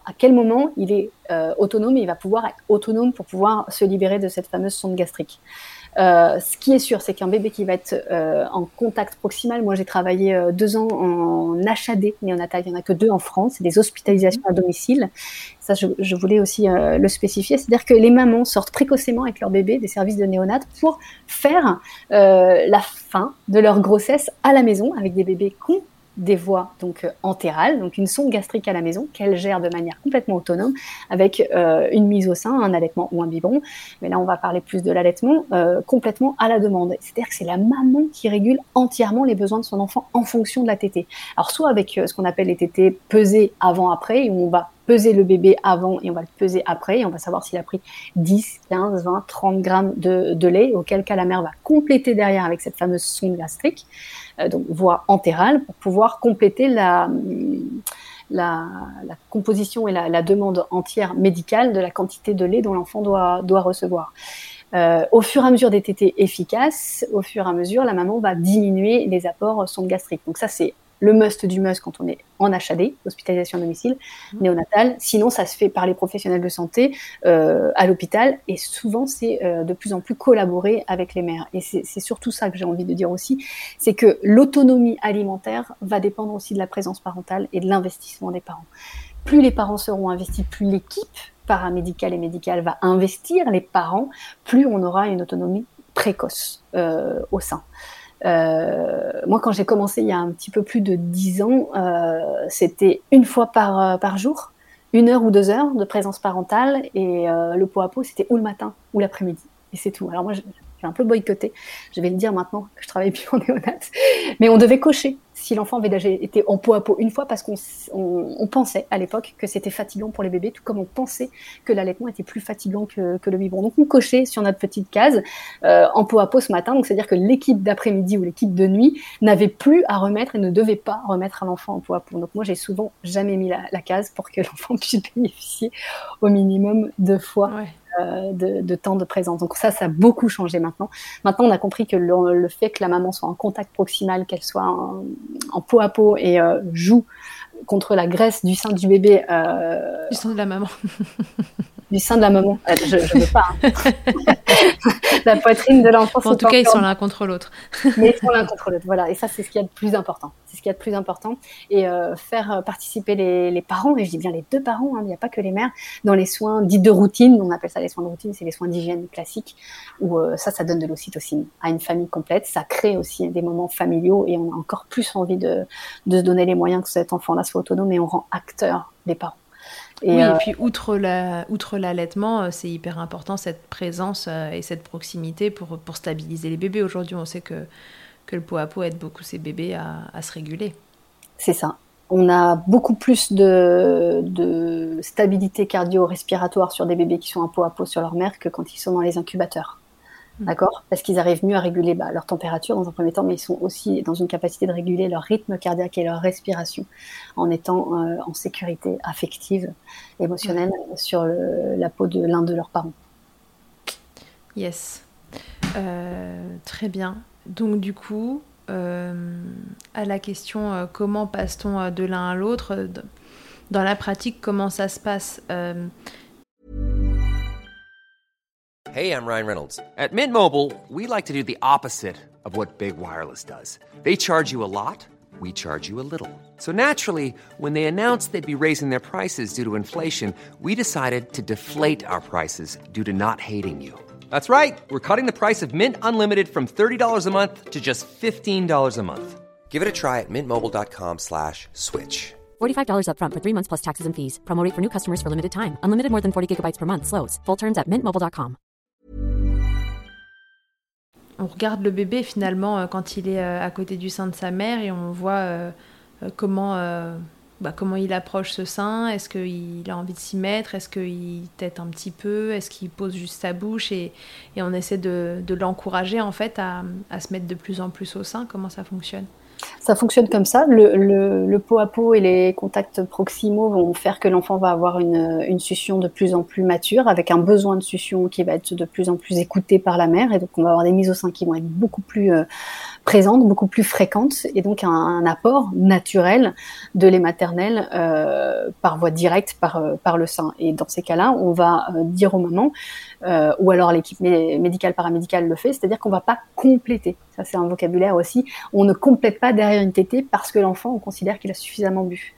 à quel moment il est euh, autonome et il va pouvoir être autonome pour pouvoir se libérer de cette fameuse sonde gastrique. Euh, ce qui est sûr, c'est qu'un bébé qui va être euh, en contact proximal, moi j'ai travaillé euh, deux ans en HAD néonatal, il n'y en a que deux en France, c'est des hospitalisations à domicile. Ça, je, je voulais aussi le spécifier, c'est-à-dire que les mamans sortent précocement avec leur bébé des services de néonat pour faire la fin de leur grossesse à la maison avec des bébés con des voies donc euh, entérales, donc une sonde gastrique à la maison qu'elle gère de manière complètement autonome avec euh, une mise au sein, un allaitement ou un biberon. Mais là, on va parler plus de l'allaitement euh, complètement à la demande. C'est-à-dire que c'est la maman qui régule entièrement les besoins de son enfant en fonction de la tétée. Alors soit avec ce qu'on appelle les tétées pesées avant-après, où on va peser le bébé avant et on va le peser après et on va savoir s'il a pris 10, 15, 20, 30 grammes de, de lait, auquel cas la mère va compléter derrière avec cette fameuse sonde gastrique. Euh, donc voie entérale, pour pouvoir compléter la, la, composition et la, demande entière médicale de la quantité de lait dont l'enfant doit, doit recevoir. Euh, au fur et à mesure des tétés efficaces, au fur et à mesure, la maman va diminuer les apports sondes gastriques. Donc ça, c'est le must du must quand on est en HAD, hospitalisation à domicile, mmh. néonatale. Sinon, ça se fait par les professionnels de santé euh, à l'hôpital et souvent, c'est euh, de plus en plus collaboré avec les mères. Et c'est surtout ça que j'ai envie de dire aussi, c'est que l'autonomie alimentaire va dépendre aussi de la présence parentale et de l'investissement des parents. Plus les parents seront investis, plus l'équipe paramédicale et médicale va investir les parents, plus on aura une autonomie précoce euh, au sein. Euh, moi, quand j'ai commencé il y a un petit peu plus de dix ans, euh, c'était une fois par, euh, par jour, une heure ou deux heures de présence parentale, et le pot à pot, c'était ou le matin ou l'après-midi. Et c'est tout. Alors moi, Un peu boycotté. Je vais le dire maintenant que je travaille plus en néonat. Mais on devait cocher si l'enfant avait été en peau à peau une fois parce qu'on on, pensait à l'époque que c'était fatigant pour les bébés, tout comme on pensait que l'allaitement était plus fatigant que, que, le biberon. Donc on cochait sur notre petite case euh, en peau à peau ce matin. Donc c'est-à-dire que l'équipe d'après-midi ou l'équipe de nuit n'avait plus à remettre et ne devait pas remettre à l'enfant en peau à peau. Donc moi j'ai souvent jamais mis la, case pour que l'enfant puisse bénéficier au minimum deux fois euh, de, temps de présence. Donc ça, ça a beaucoup changé maintenant. Maintenant, on a compris que le, fait que la maman soit en contact proximal, qu'elle soit en, peau à peau et euh, joue contre la graisse du sein du bébé. Euh, du sein de la maman. du sein de la maman. Je ne veux pas. Hein. la poitrine de l'enfant. En tout cas, ils sont l'un contre l'autre. Mais ils sont l'un contre l'autre. Voilà. Et ça, c'est ce qu'il y a de plus important. C'est ce qu'il y a de plus important. Et euh, faire participer les, parents, et je dis bien les deux parents, hein, il n'y a pas que les mères, dans les soins dits de routine. On appelle ça les soins de routine, c'est les soins d'hygiène classiques, où euh, ça, ça donne de l'ocytocine à une famille complète. Ça crée aussi des moments familiaux et on a encore plus envie de, de se donner les moyens que cet enfant-là soit autonome et on rend acteur les parents. Et oui, et euh, puis outre la, outre l'allaitement, euh, c'est hyper important cette présence euh, et cette proximité pour, pour stabiliser les bébés. Aujourd'hui, on sait que, que le pot à pot aide beaucoup ces bébés à, à se réguler. C'est ça. On a beaucoup plus de, de stabilité cardio-respiratoire sur des bébés qui sont en pot à pot sur leur mère que quand ils sont dans les incubateurs. Mm. D'accord? Parce qu'ils arrivent mieux à réguler bah, leur température dans un premier temps, mais ils sont aussi dans une capacité de réguler leur rythme cardiaque et leur respiration en étant euh, en sécurité affective, émotionnelle mm. sur la peau de l'un de leurs parents. Yes. Euh, très bien. Donc du coup, euh, à la question euh, comment passe-t-on euh, de l'un à l'autre, euh, dans la pratique, comment ça se passe Hey, I'm Ryan Reynolds. At Mint Mobile, we like to do the opposite of what Big Wireless does. They charge you a lot, we charge you a little. So naturally, when they announced they'd be raising their prices due to inflation, we decided to deflate our prices due to not hating you. That's right. We're cutting the price of Mint Unlimited from $30 a month to just $15 a month. Give it a try at mintmobile.com slash switch. $45 upfront for three months plus taxes and fees. Promo for new customers for limited time. Unlimited more than 40 gigabytes per month. Slows. Full terms at mintmobile.com. on regarde le bébé finalement euh, quand il est euh, à côté du sein de sa mère et on voit euh, euh comment, euh, bah, comment il approche ce sein. Est-ce qu'il a envie de s'y mettre? Est-ce qu'il tête un petit peu? Est-ce qu'il pose juste sa bouche? Et, on essaie de, l'encourager en fait à, se mettre de plus en plus au sein Comment ça fonctionne? Ça fonctionne comme ça. Le, pot à pot et les contacts proximaux vont faire que l'enfant va avoir une, une, succion de plus en plus mature, avec un besoin de succion qui va être de plus en plus écouté par la mère. Et donc, on va avoir des mises au sein qui vont être beaucoup plus euh, présentes, beaucoup plus fréquentes, et donc un, apport naturel de lait maternel euh, par voie directe, par, euh, par le sein. Et dans ces cas-là, on va dire aux mamans, ou alors l'équipe médicale paramédicale le fait, c'est-à-dire qu'on va pas compléter ça c'est un vocabulaire aussi, on ne complète pas derrière une tétée parce que l'enfant, on considère qu'il a suffisamment bu.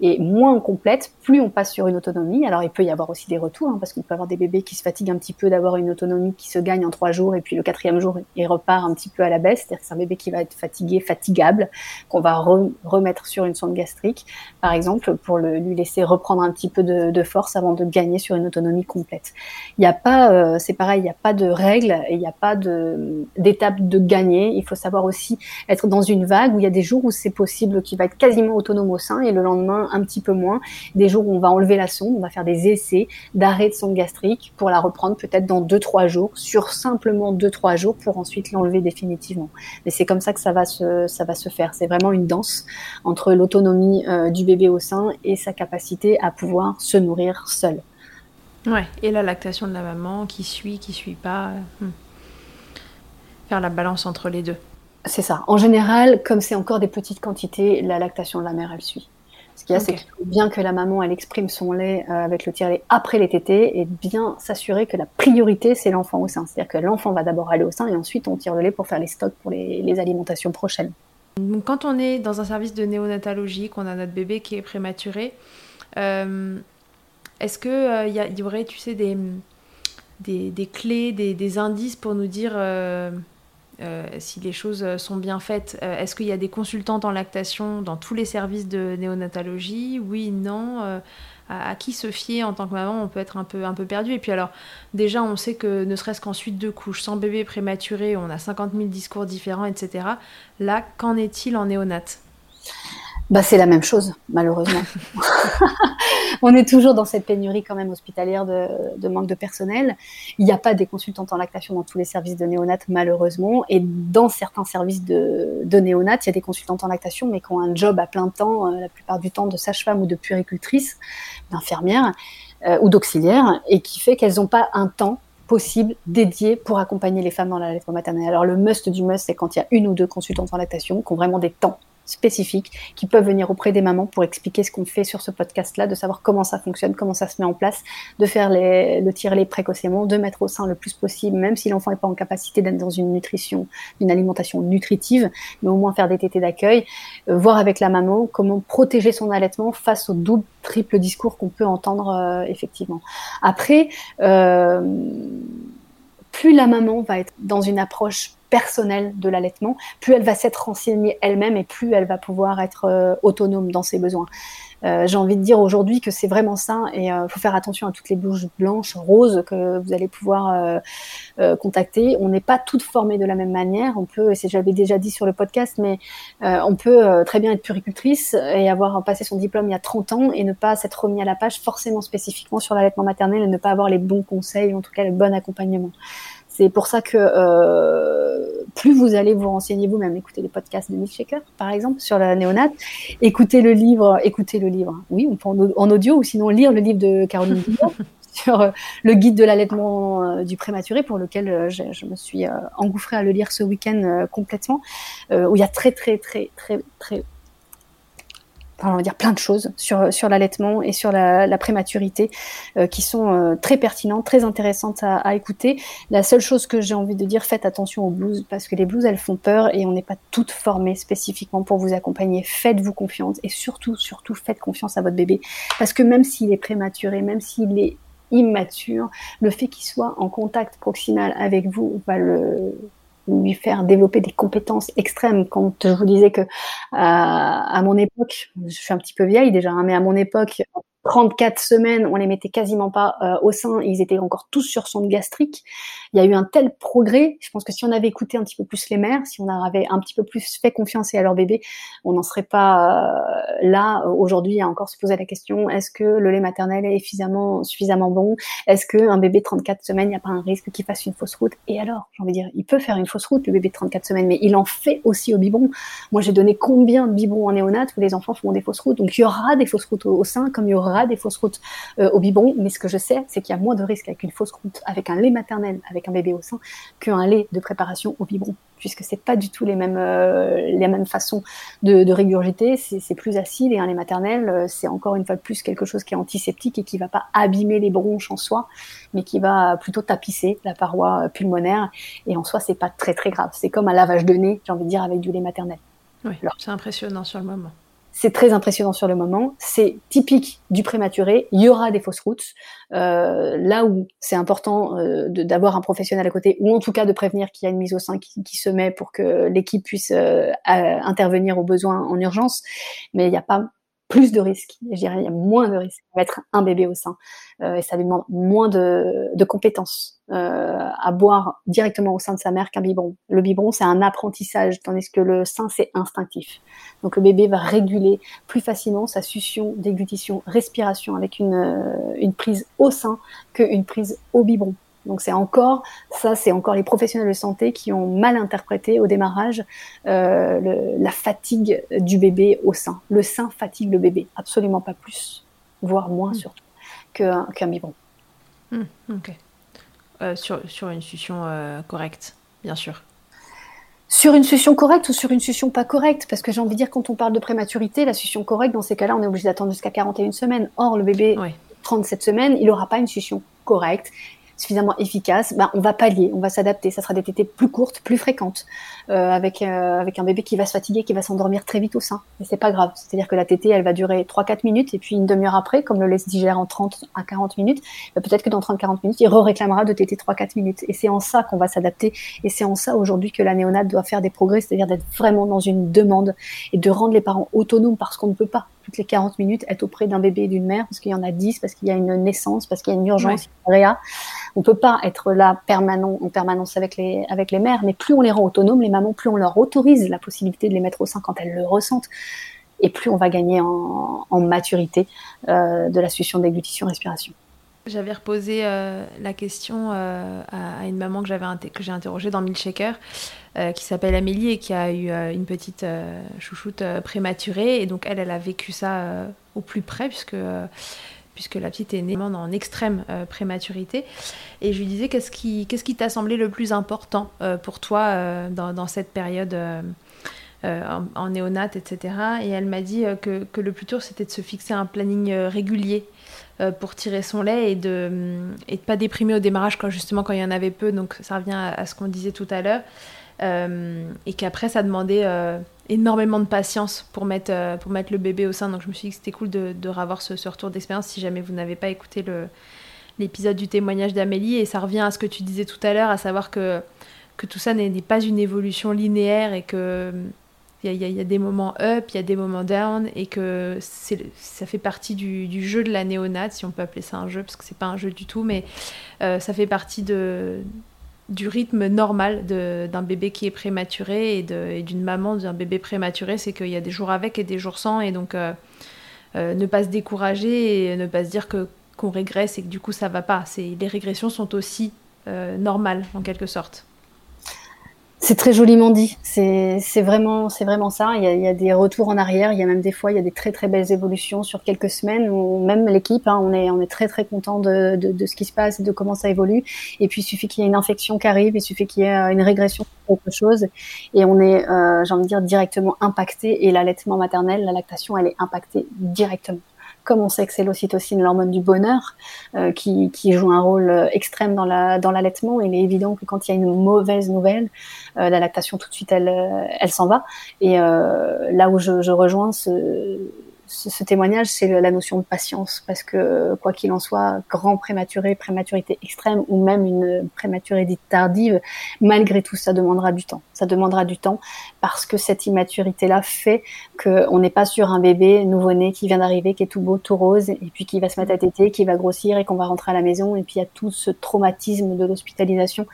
Et moins on complète, plus on passe sur une autonomie. Alors il peut y avoir aussi des retours, hein, parce qu'on peut avoir des bébés qui se fatiguent un petit peu d'avoir une autonomie qui se gagne en trois jours, et puis le quatrième jour, il repart un petit peu à la baisse. C'est-à-dire que c'est un bébé qui va être fatigué, fatigable, qu'on va remettre sur une sonde gastrique, par exemple, pour lui laisser reprendre un petit peu de, force avant de gagner sur une autonomie complète. Il n'y a pas, euh, c'est pareil, il n'y a pas de règles, il n'y a pas d'étape de, de gagner. Il faut savoir aussi être dans une vague où il y a des jours où c'est possible qu'il va être quasiment autonome au sein, et le lendemain un petit peu moins. Des jours où on va enlever la sonde, on va faire des essais d'arrêt de sonde gastrique pour la reprendre peut-être dans 2-3 jours, sur simplement 2-3 jours pour ensuite l'enlever définitivement. Mais c'est comme ça que ça va se, ça va se faire. C'est vraiment une danse entre l'autonomie euh, du bébé au sein et sa capacité à pouvoir se nourrir seul. Ouais, et la lactation de la maman qui suit, qui suit pas. Hmm. Faire la balance entre les deux. C'est ça. En général, comme c'est encore des petites quantités, la lactation de la mère, elle suit. Ce qu'il y a, c'est qu'il faut bien que la maman, elle exprime son lait euh, avec le tire-lait après les tétés et bien s'assurer que la priorité, c'est l'enfant au sein. C'est-à-dire que l'enfant va d'abord aller au sein et ensuite on tire le lait pour faire les stocks pour les, alimentations prochaines. Donc, quand on est dans un service de néonatologie, qu'on a notre bébé qui est prématuré, euh, est-ce qu'il euh, y, aurait, tu sais, des, des, clés, des, indices pour nous dire euh, si les choses euh, sont bien faites. Euh, est-ce qu'il y a des consultantes en lactation dans tous les services de néonatologie? Oui, non. à, qui se fier en tant que maman, on peut être un peu, un peu perdu. Et puis alors, déjà, on sait que ne serait-ce qu'en suite de couche, sans bébé prématuré, on a 50 000 discours différents, etc. Là, qu'en est-il en néonate bah, c'est la même chose, malheureusement. on est toujours dans cette pénurie quand même hospitalière de, manque de personnel. Il n'y a pas des consultantes en lactation dans tous les services de néonat, malheureusement. Et dans certains services de, de néonat, il y a des consultantes en lactation, mais qui ont un job à plein temps, euh, la plupart du temps de sage-femme ou de puéricultrice, d'infirmière euh, ou d'auxiliaire, et qui fait qu'elles n'ont pas un temps possible dédié pour accompagner les femmes dans la lettre maternelle. Alors le must du must, c'est quand il y a une ou deux consultantes en lactation qui ont vraiment des temps spécifiques qui peuvent venir auprès des mamans pour expliquer ce qu'on fait sur ce podcast-là, de savoir comment ça fonctionne, comment ça se met en place, de faire les, de tirer précocement, de mettre au sein le plus possible, même si l'enfant n'est pas en capacité d'être dans une nutrition, une alimentation nutritive, mais au moins faire des tétés d'accueil, euh, voir avec la maman comment protéger son allaitement face au double, triple discours qu'on peut entendre euh, effectivement. Après, euh, plus la maman va être dans une approche personnelle de l'allaitement, plus elle va s'être renseignée elle-même et plus elle va pouvoir être euh, autonome dans ses besoins. Euh, j'ai envie de dire aujourd'hui que c'est vraiment ça et il euh, faut faire attention à toutes les bouches blanches, roses que vous allez pouvoir contacter. On n'est pas toutes formées de la même manière. On peut, et j'avais déjà dit sur le podcast, mais on peut très bien être puricultrice et avoir passé son diplôme il y a 30 ans et ne pas s'être remis à la page forcément spécifiquement sur l'allaitement maternel et ne pas avoir les bons conseils, ou en tout cas le bon accompagnement. C'est pour ça que euh, plus vous allez vous renseigner vous-même, écoutez les podcasts de Milkshaker, par exemple, sur la néonate, écoutez le livre, écoutez le livre, oui, on peut en, audio, ou sinon lire le livre de Caroline sur euh, le guide de l'allaitement euh, du prématuré, pour lequel je, je, me suis engouffrée à le lire ce week-end complètement, où il y a très, très, très, très, très on va dire plein de choses sur, sur l'allaitement et sur la, la prématurité euh, qui sont euh, très pertinentes, très intéressantes à, à, écouter. La seule chose que j'ai envie de dire, faites attention aux blues parce que les blues elles font peur et on n'est pas toutes formées spécifiquement pour vous accompagner. Faites-vous confiance et surtout, surtout faites confiance à votre bébé parce que même s'il est prématuré, même s'il est immature, le fait qu'il soit en contact proximal avec vous va le lui faire développer des compétences extrêmes. Quand je vous disais que à, à mon époque, je suis un petit peu vieille déjà, hein, mais à mon époque, 34 semaines, on les mettait quasiment pas euh, au sein, ils étaient encore tous sur sonde gastrique. Il y a eu un tel progrès, je pense que si on avait écouté un petit peu plus les mères, si on avait un petit peu plus fait confiance à leur bébé, on n'en serait pas euh, là. Aujourd'hui à encore se poser la question est-ce que le lait maternel est suffisamment suffisamment bon? Est-ce que un bébé de 34 semaines, il n'y a pas un risque qu'il fasse une fausse route? Et alors, j'ai envie de dire, il peut faire une fausse route le bébé de 34 semaines, mais il en fait aussi au biberon. Moi, j'ai donné combien de biberons en néonat où les enfants font des fausses routes. Donc il y aura des fausses routes au sein, comme il y aura des fausses routes euh, au biberon, mais ce que je sais, c'est qu'il y a moins de risques avec une fausse route, avec un lait maternel, avec un bébé au sein, qu'un lait de préparation au biberon, puisque c'est pas du tout les mêmes euh, les mêmes façons de, de régurgiter. C'est plus acide et un lait maternel, euh, c'est encore une fois de plus quelque chose qui est antiseptique et qui va pas abîmer les bronches en soi, mais qui va plutôt tapisser la paroi pulmonaire. Et en soi, c'est pas très très grave. C'est comme un lavage de nez, j'ai envie de dire, avec du lait maternel. Oui, c'est impressionnant sur le moment. C'est très impressionnant sur le moment. C'est typique du prématuré. Il y aura des fausses routes. Euh, là où c'est important euh, d'avoir un professionnel à côté, ou en tout cas de prévenir qu'il y a une mise au sein qui, se met pour que l'équipe puisse euh, intervenir aux besoins en urgence. Mais il n'y a pas plus de risques. Je dirais, il y a moins de risques à mettre un bébé au sein. Euh, et ça lui demande moins de, de compétences euh, à boire directement au sein de sa mère qu'un biberon. Le biberon, c'est un apprentissage, tandis que le sein, c'est instinctif. Donc le bébé va réguler plus facilement sa succion, déglutition, respiration avec une, euh, une prise au sein qu'une prise au biberon. Donc c'est encore ça, c'est encore les professionnels de santé qui ont mal interprété au démarrage euh, le, la fatigue du bébé au sein. Le sein fatigue le bébé, absolument pas plus, voire moins mm. surtout qu'un qu biberon. Mm, ok. Euh, sur, sur, une succion euh, correcte, bien sûr. Sur une succion correcte ou sur une succion pas correcte? Parce que j'ai envie de dire, quand on parle de prématurité, la succion correcte, dans ces cas-là, on est obligé d'attendre jusqu'à 41 semaines. Or, le bébé, oui. 37 semaines, il n'aura pas une succion correcte suffisamment efficace, ben, on va pallier, on va s'adapter. Ça sera des tétées plus courtes, plus fréquentes, euh, avec, euh, avec un bébé qui va se fatiguer, qui va s'endormir très vite au sein. Mais c'est pas grave. C'est-à-dire que la tétée, elle va durer 3-4 minutes, et puis une demi-heure après, comme le lait se digère en 30 à 40 minutes, ben, peut-être que dans 30-40 minutes, il re-réclamera de tétée 3-4 minutes. Et c'est en ça qu'on va s'adapter. Et c'est en ça aujourd'hui que la néonate doit faire des progrès, c'est-à-dire d'être vraiment dans une demande et de rendre les parents autonomes parce qu'on ne peut pas toutes les 40 minutes être auprès d'un bébé et d'une mère parce qu'il y en a 10, parce qu'il y a une naissance, parce qu'il y a une urgence, ouais. réa. On peut pas être là permanent, en permanence avec les, avec les mères, mais plus on les rend autonomes, les mamans, plus on leur autorise la possibilité de les mettre au sein quand elles le ressentent et plus on va gagner en, en maturité euh, de la succion, déglutition, respiration. J'avais reposé euh, la question euh, à, une maman que j'avais que j'ai interrogée dans Milkshaker, euh, qui s'appelle Amélie et qui a eu une petite chouchoute prématurée. Et donc elle, elle a vécu ça au plus près puisque puisque la petite est née en extrême prématurité. Et je lui disais qu'est-ce qui qui t'a semblé le plus important pour toi dans, cette période. En, en, néonate, etc. Et elle m'a dit que, que, le plus dur, c'était de se fixer un planning régulier pour tirer son lait et de et de pas déprimer au démarrage quand justement quand il y en avait peu. Donc ça revient à, ce qu'on disait tout à l'heure. Euh, et qu'après ça demandait euh, énormément de patience pour mettre euh, pour mettre le bébé au sein. Donc je me suis dit que c'était cool de, de revoir ce, retour d'expérience si jamais vous n'avez pas écouté l'épisode du témoignage d'Amélie. Et ça revient à ce que tu disais tout à l'heure à savoir que que tout ça n'est pas une évolution linéaire et que il y, a des moments up, il y a des moments down, et que ça fait partie du, jeu de la néonate, si on peut appeler ça un jeu, parce que c'est pas un jeu du tout, mais euh, ça fait partie du rythme normal d'un bébé qui est prématuré et d'une maman d'un bébé prématuré, c'est qu'il y a des jours avec et des jours sans, et donc euh, euh, ne pas se décourager et ne pas se dire qu'on régresse et que du coup ça va pas. Les régressions sont aussi normales en quelque sorte. C'est très joliment dit. C'est vraiment, c'est vraiment ça. Il y, a, des retours en arrière. Il y a même des fois, il y a des très très belles évolutions sur quelques semaines. Où même l'équipe, hein, on est on est très très content de, de, ce qui se passe et de comment ça évolue. Et puis il suffit qu'il y ait une infection qui arrive, il suffit qu'il y ait une régression quelque chose, et on est, euh, j'ai envie de dire, directement impacté. Et l'allaitement maternel, la lactation, elle est impactée directement comme on sait que c'est l'ocytocine, l'hormone du bonheur, euh, qui, joue un rôle euh, extrême dans la dans l'allaitement, il est évident que quand il y a une mauvaise nouvelle, euh, la lactation tout de suite elle elle s'en va. Et euh, là où je rejoins ce ce, témoignage, c'est la notion de patience, parce que quoi qu'il en soit, grand prématuré, prématurité extrême ou même une prématurité tardive, malgré tout, ça demandera du temps. Ça demandera du temps parce que cette immaturité-là fait qu'on n'est pas sur un bébé nouveau-né qui vient d'arriver, qui est tout beau, tout rose, et puis qui va se mettre à téter, qui va grossir et qu'on va rentrer à la maison, et puis il y a tout ce traumatisme de l'hospitalisation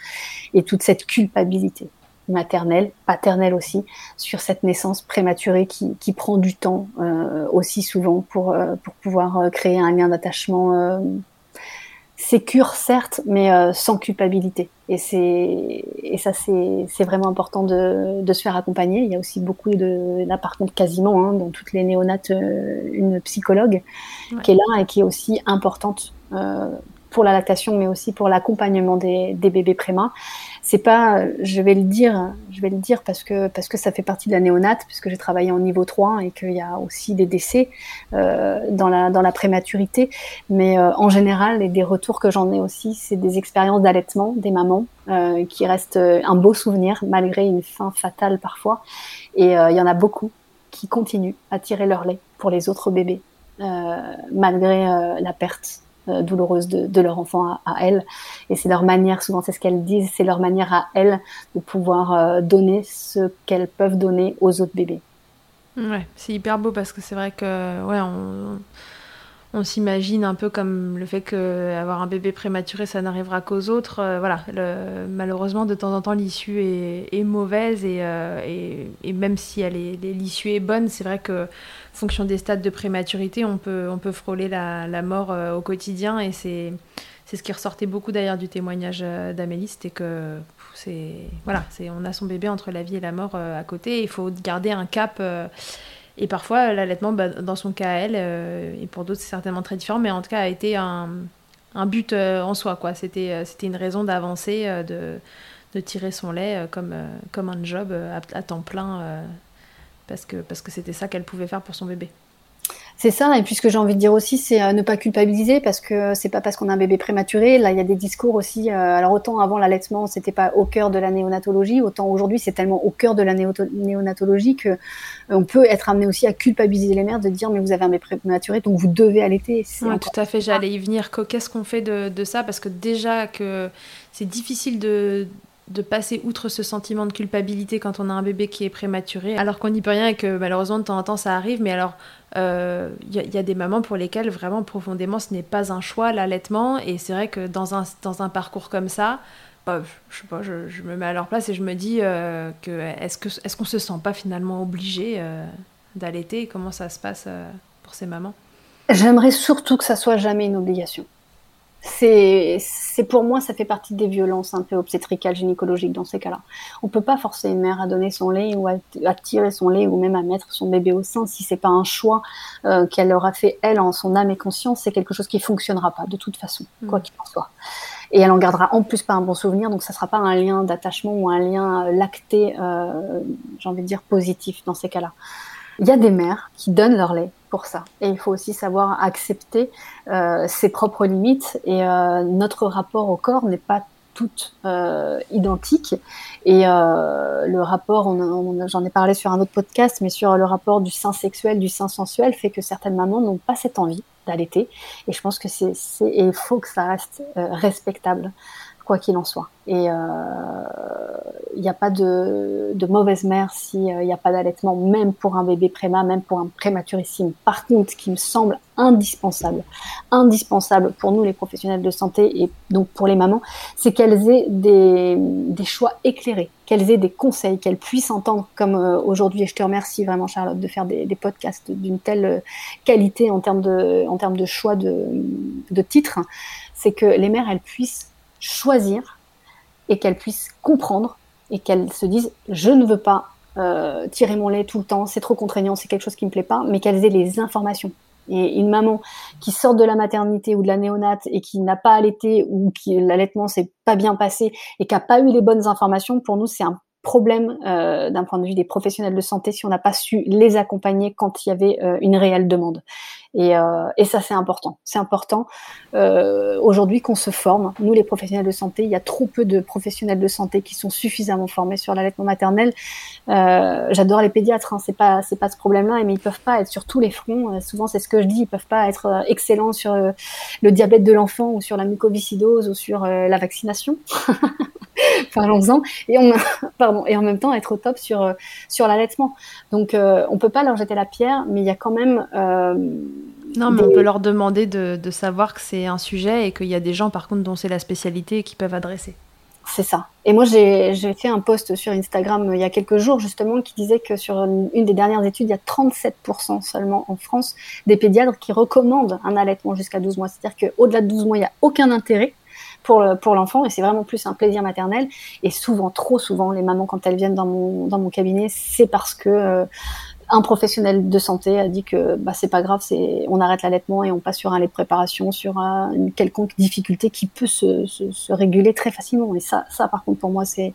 et toute cette culpabilité maternelle, paternelle aussi, sur cette naissance prématurée qui, qui prend du temps euh, aussi souvent pour, euh, pour pouvoir euh, créer un lien d'attachement euh, sécure certes, mais sans culpabilité. Et, ça, c'est, vraiment important de, de se faire accompagner. Il y a aussi beaucoup de, là par contre quasiment, hein, dans toutes les néonates, une psychologue ouais. qui est là et qui est aussi importante pour la lactation, mais aussi pour l'accompagnement des, bébés préma c'est pas, je vais le dire, je vais le dire parce que parce que ça fait partie de la néonate, puisque j'ai travaillé en niveau 3 et qu'il y a aussi des décès euh, dans la dans la prématurité. Mais euh, en général, et des retours que j'en ai aussi, c'est des expériences d'allaitement des mamans euh, qui restent un beau souvenir malgré une fin fatale parfois. Et il y en a beaucoup qui continuent à tirer leur lait pour les autres bébés malgré la perte douloureuse de, de, leur enfant à, à elles. Et c'est leur manière, souvent c'est ce qu'elles disent, c'est leur manière à elles de pouvoir euh, donner ce qu'elles peuvent donner aux autres bébés. Ouais, c'est hyper beau parce que c'est vrai que ouais, on, on s'imagine un peu comme le fait que avoir un bébé prématuré, ça n'arrivera qu'aux autres. Euh, voilà, malheureusement, de temps en temps, l'issue est, mauvaise et, euh, et, même si elle est, l'issue est bonne, c'est vrai que fonction des stades de prématurité, on peut, on peut frôler la, mort euh, au quotidien et c'est c'est ce qui ressortait beaucoup d'ailleurs du témoignage d'Amélie, c'était que c'est voilà, c'est on a son bébé entre la vie et la mort à côté, il faut garder un cap. Euh, et parfois, l'allaitement, bah, dans son cas, elle, euh, et pour d'autres, c'est certainement très différent, mais en tout cas, a été un, but euh, en soi. quoi. C'était c'était une raison d'avancer, euh, de, tirer son lait comme, comme un job à, temps plein, parce que parce que c'était ça qu'elle pouvait faire pour son bébé. C'est ça, et puis ce que j'ai envie de dire aussi, c'est euh, ne pas culpabiliser parce que c'est pas parce qu'on a un bébé prématuré. Là, il y a des discours aussi. Euh, alors autant avant l'allaitement, c'était pas au cœur de la néonatologie, autant aujourd'hui, c'est tellement au cœur de la néonatologie que euh, on peut être amené aussi à culpabiliser les mères de dire mais vous avez un bébé prématuré, donc vous devez allaiter. Oui, tout à fait. J'allais y venir. Qu'est-ce qu'on fait de, de ça? Parce que déjà que c'est difficile de de passer outre ce sentiment de culpabilité quand on a un bébé qui est prématuré, alors qu'on n'y peut rien et que malheureusement de temps en temps ça arrive, mais alors il euh, y, a des mamans pour lesquelles vraiment profondément ce n'est pas un choix l'allaitement, et c'est vrai que dans un, dans un parcours comme ça, bah, je sais pas, je, me mets à leur place et je me dis euh, que est-ce qu'on se sent pas finalement obligé euh, d'allaiter? Comment ça se passe pour ces mamans? J'aimerais surtout que ça soit jamais une obligation c'est, c'est pour moi, ça fait partie des violences un peu obstétricales, gynécologiques dans ces cas-là. On peut pas forcer une mère à donner son lait ou à, tirer son lait ou même à mettre son bébé au sein si c'est pas un choix euh, qu'elle aura fait elle en son âme et conscience. C'est quelque chose qui fonctionnera pas de toute façon, quoi mm. qu'il en soit. Et elle en gardera en plus pas un bon souvenir, donc ça sera pas un lien d'attachement ou un lien euh, lacté, euh, j'ai envie de dire positif dans ces cas-là. Il y a des mères qui donnent leur lait pour ça. Et il faut aussi savoir accepter euh, ses propres limites. Et euh, notre rapport au corps n'est pas tout euh, identique. Et euh, le rapport, j'en ai parlé sur un autre podcast, mais sur le rapport du sein sexuel, du sein sensuel, fait que certaines mamans n'ont pas cette envie d'allaiter. Et je pense que c'est, et il faut que ça reste euh, respectable quoi qu'il en soit. Et il euh, n'y a pas de, mauvaise mère s'il n'y euh, a pas d'allaitement, même pour un bébé préma, même pour un prématurissime. Par contre, ce qui me semble indispensable, indispensable pour nous les professionnels de santé et donc pour les mamans, c'est qu'elles aient des, des, choix éclairés, qu'elles aient des conseils, qu'elles puissent entendre, comme euh, aujourd'hui, et je te remercie vraiment Charlotte de faire des, des podcasts d'une telle qualité en termes de, en termes de choix de, de titres, c'est que les mères, elles puissent choisir et qu'elles puissent comprendre et qu'elles se disent je ne veux pas euh, tirer mon lait tout le temps, c'est trop contraignant, c'est quelque chose qui me plaît pas, mais qu'elles aient les informations. Et une maman qui sort de la maternité ou de la néonate et qui n'a pas allaité ou qui l'allaitement s'est pas bien passé et qui a pas eu les bonnes informations, pour nous c'est un problème euh, d'un point de vue des professionnels de santé si on n'a pas su les accompagner quand il y avait euh, une réelle demande. Et, euh, et ça, c'est important. C'est important euh, aujourd'hui qu'on se forme. Nous, les professionnels de santé, il y a trop peu de professionnels de santé qui sont suffisamment formés sur l'allaitement maternel. Euh, J'adore les pédiatres, hein, c'est pas c'est pas ce problème-là, mais ils peuvent pas être sur tous les fronts. Euh, souvent, c'est ce que je dis, ils peuvent pas être euh, excellents sur le diabète de l'enfant ou sur la mucoviscidose ou sur la vaccination. Parlons-en. Et on pardon et en même temps être au top sur sur l'allaitement. Donc, on peut pas leur jeter la pierre, mais il y a quand même non, mais on peut leur demander de, de savoir que c'est un sujet et qu'il y a des gens, par contre, dont c'est la spécialité et qui peuvent adresser. C'est ça. Et moi, j'ai fait un post sur Instagram euh, il y a quelques jours, justement, qui disait que sur une, des dernières études, il y a 37% seulement en France des pédiatres qui recommandent un allaitement jusqu'à 12 mois. C'est-à-dire qu'au-delà de 12 mois, il n'y a aucun intérêt pour, pour l'enfant et c'est vraiment plus un plaisir maternel. Et souvent, trop souvent, les mamans, quand elles viennent dans mon, dans mon cabinet, c'est parce que euh, un professionnel de santé a dit que bah, c'est pas grave, on arrête l'allaitement et on passe sur un lait de préparation, sur une quelconque difficulté qui peut se, réguler très facilement. Et ça, ça par contre pour moi c'est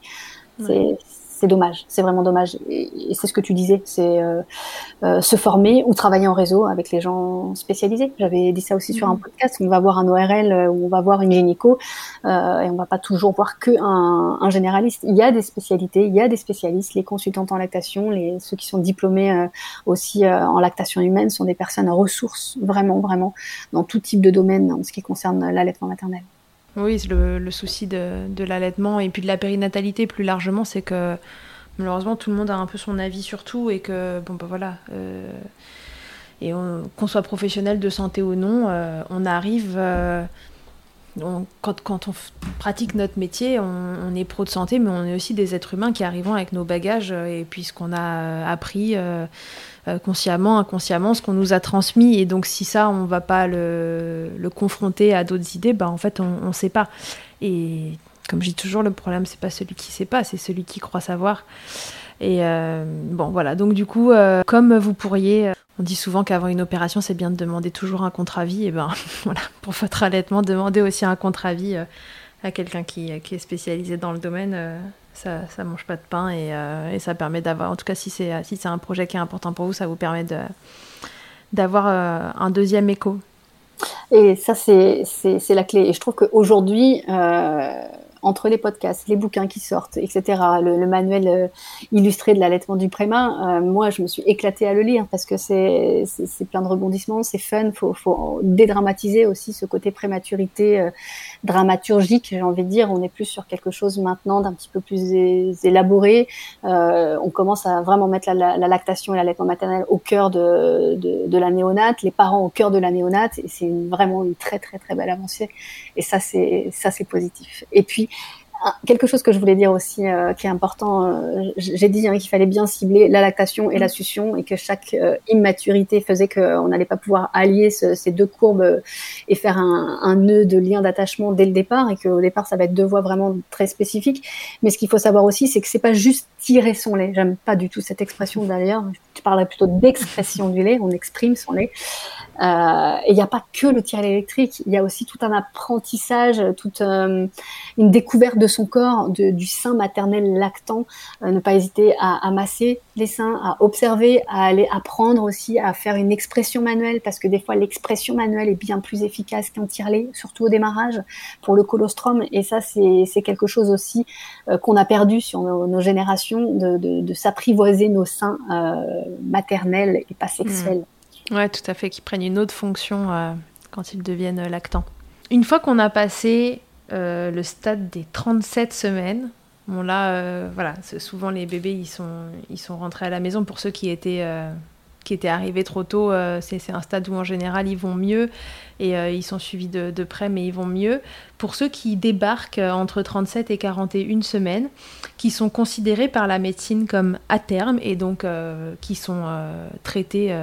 c'est dommage, c'est vraiment dommage. Et, c'est ce que tu disais, c'est euh, euh, se former ou travailler en réseau avec les gens spécialisés. J'avais dit ça aussi sur un mhm. podcast. On va voir un ORL euh, ou on va voir une gynéco euh, et on va pas toujours voir que un, un, généraliste. Il y a des spécialités, il y a des spécialistes. Les consultantes en lactation, les ceux qui sont diplômés aussi en lactation humaine sont des personnes ressources vraiment, vraiment dans tout type de domaine en ce qui concerne l'allaitement maternel. Oui, le, le souci de, l'allaitement et puis de la périnatalité plus largement, c'est que malheureusement tout le monde a un peu son avis sur tout et que, bon, bah voilà. Euh, et qu'on soit professionnel de santé ou non, euh, on arrive. Euh, on, quand, quand, on pratique notre métier, on, on, est pro de santé, mais on est aussi des êtres humains qui arrivent avec nos bagages et puis ce qu'on a appris euh, consciemment, inconsciemment, ce qu'on nous a transmis. Et donc, si ça, on ne va pas le, le, confronter à d'autres idées, bah, en fait, on ne sait pas. Et comme je dis toujours, le problème, c'est pas celui qui sait pas, c'est celui qui croit savoir. Et euh, bon, voilà. Donc, du coup, euh, comme vous pourriez. On dit souvent qu'avant une opération, c'est bien de demander toujours un contre-avis. Et ben voilà, pour votre allaitement, demandez aussi un contre-avis à quelqu'un qui, qui, est spécialisé dans le domaine ça, ça mange pas de pain et, euh, ça permet d'avoir, en tout cas si c'est un projet qui est important pour vous, ça vous permet d'avoir euh, un deuxième écho. Et ça c'est la clé. Et je trouve qu'aujourd'hui, euh, entre les podcasts, les bouquins qui sortent, etc., le, manuel euh, illustré de l'allaitement du préma, euh, moi, je me suis éclatée à le lire parce que c'est plein de rebondissements, c'est fun, faut, faut dédramatiser aussi ce côté prématurité euh, dramaturgique, j'ai envie de dire. On est plus sur quelque chose maintenant d'un petit peu plus élaboré. on commence à vraiment mettre la, la, lactation et l'allaitement maternel au cœur de, la néonate, les parents au cœur de la néonate, et c'est vraiment une très très très belle avancée. Et ça, c'est ça, c'est positif. Et puis quelque chose que je voulais dire aussi, euh, qui est important, euh, j'ai dit hein, qu'il fallait bien cibler la lactation et la succion et que chaque euh, immaturité faisait qu'on n'allait pas pouvoir allier ces deux courbes et faire un, un nœud de lien d'attachement dès le départ et qu'au départ ça va être deux voies vraiment très spécifiques. Mais ce qu'il faut savoir aussi, c'est que c'est pas juste tirer son lait. J'aime pas du tout cette expression d'ailleurs. Je parlerais plutôt d'expression du lait. On exprime son lait. Euh, et il n'y a pas que le tirer électrique. Il y a aussi tout un apprentissage, toute une découverte de son corps, du sein maternel lactant, euh, ne pas hésiter à, à, masser les seins, à observer, à aller apprendre aussi à faire une expression manuelle, parce que des fois l'expression manuelle est bien plus efficace qu'un tire-lait, surtout au démarrage, pour le colostrum. Et ça, c'est quelque chose aussi euh, qu'on a perdu sur nos, générations, de, s'apprivoiser nos seins euh, maternels et pas sexuels. Mmh. Ouais, tout à fait, qui prennent une autre fonction euh, quand ils deviennent lactants. Une fois qu'on a passé euh, le stade des 37 semaines. Bon là, euh, voilà, souvent les bébés ils sont, ils sont rentrés à la maison pour ceux qui étaient, euh, qui étaient arrivés trop tôt. c'est un stade où en général ils vont mieux et ils sont suivis de, de, près, mais ils vont mieux. Pour ceux qui débarquent entre 37 et 41 semaines, qui sont considérés par la médecine comme à terme et donc qui sont traités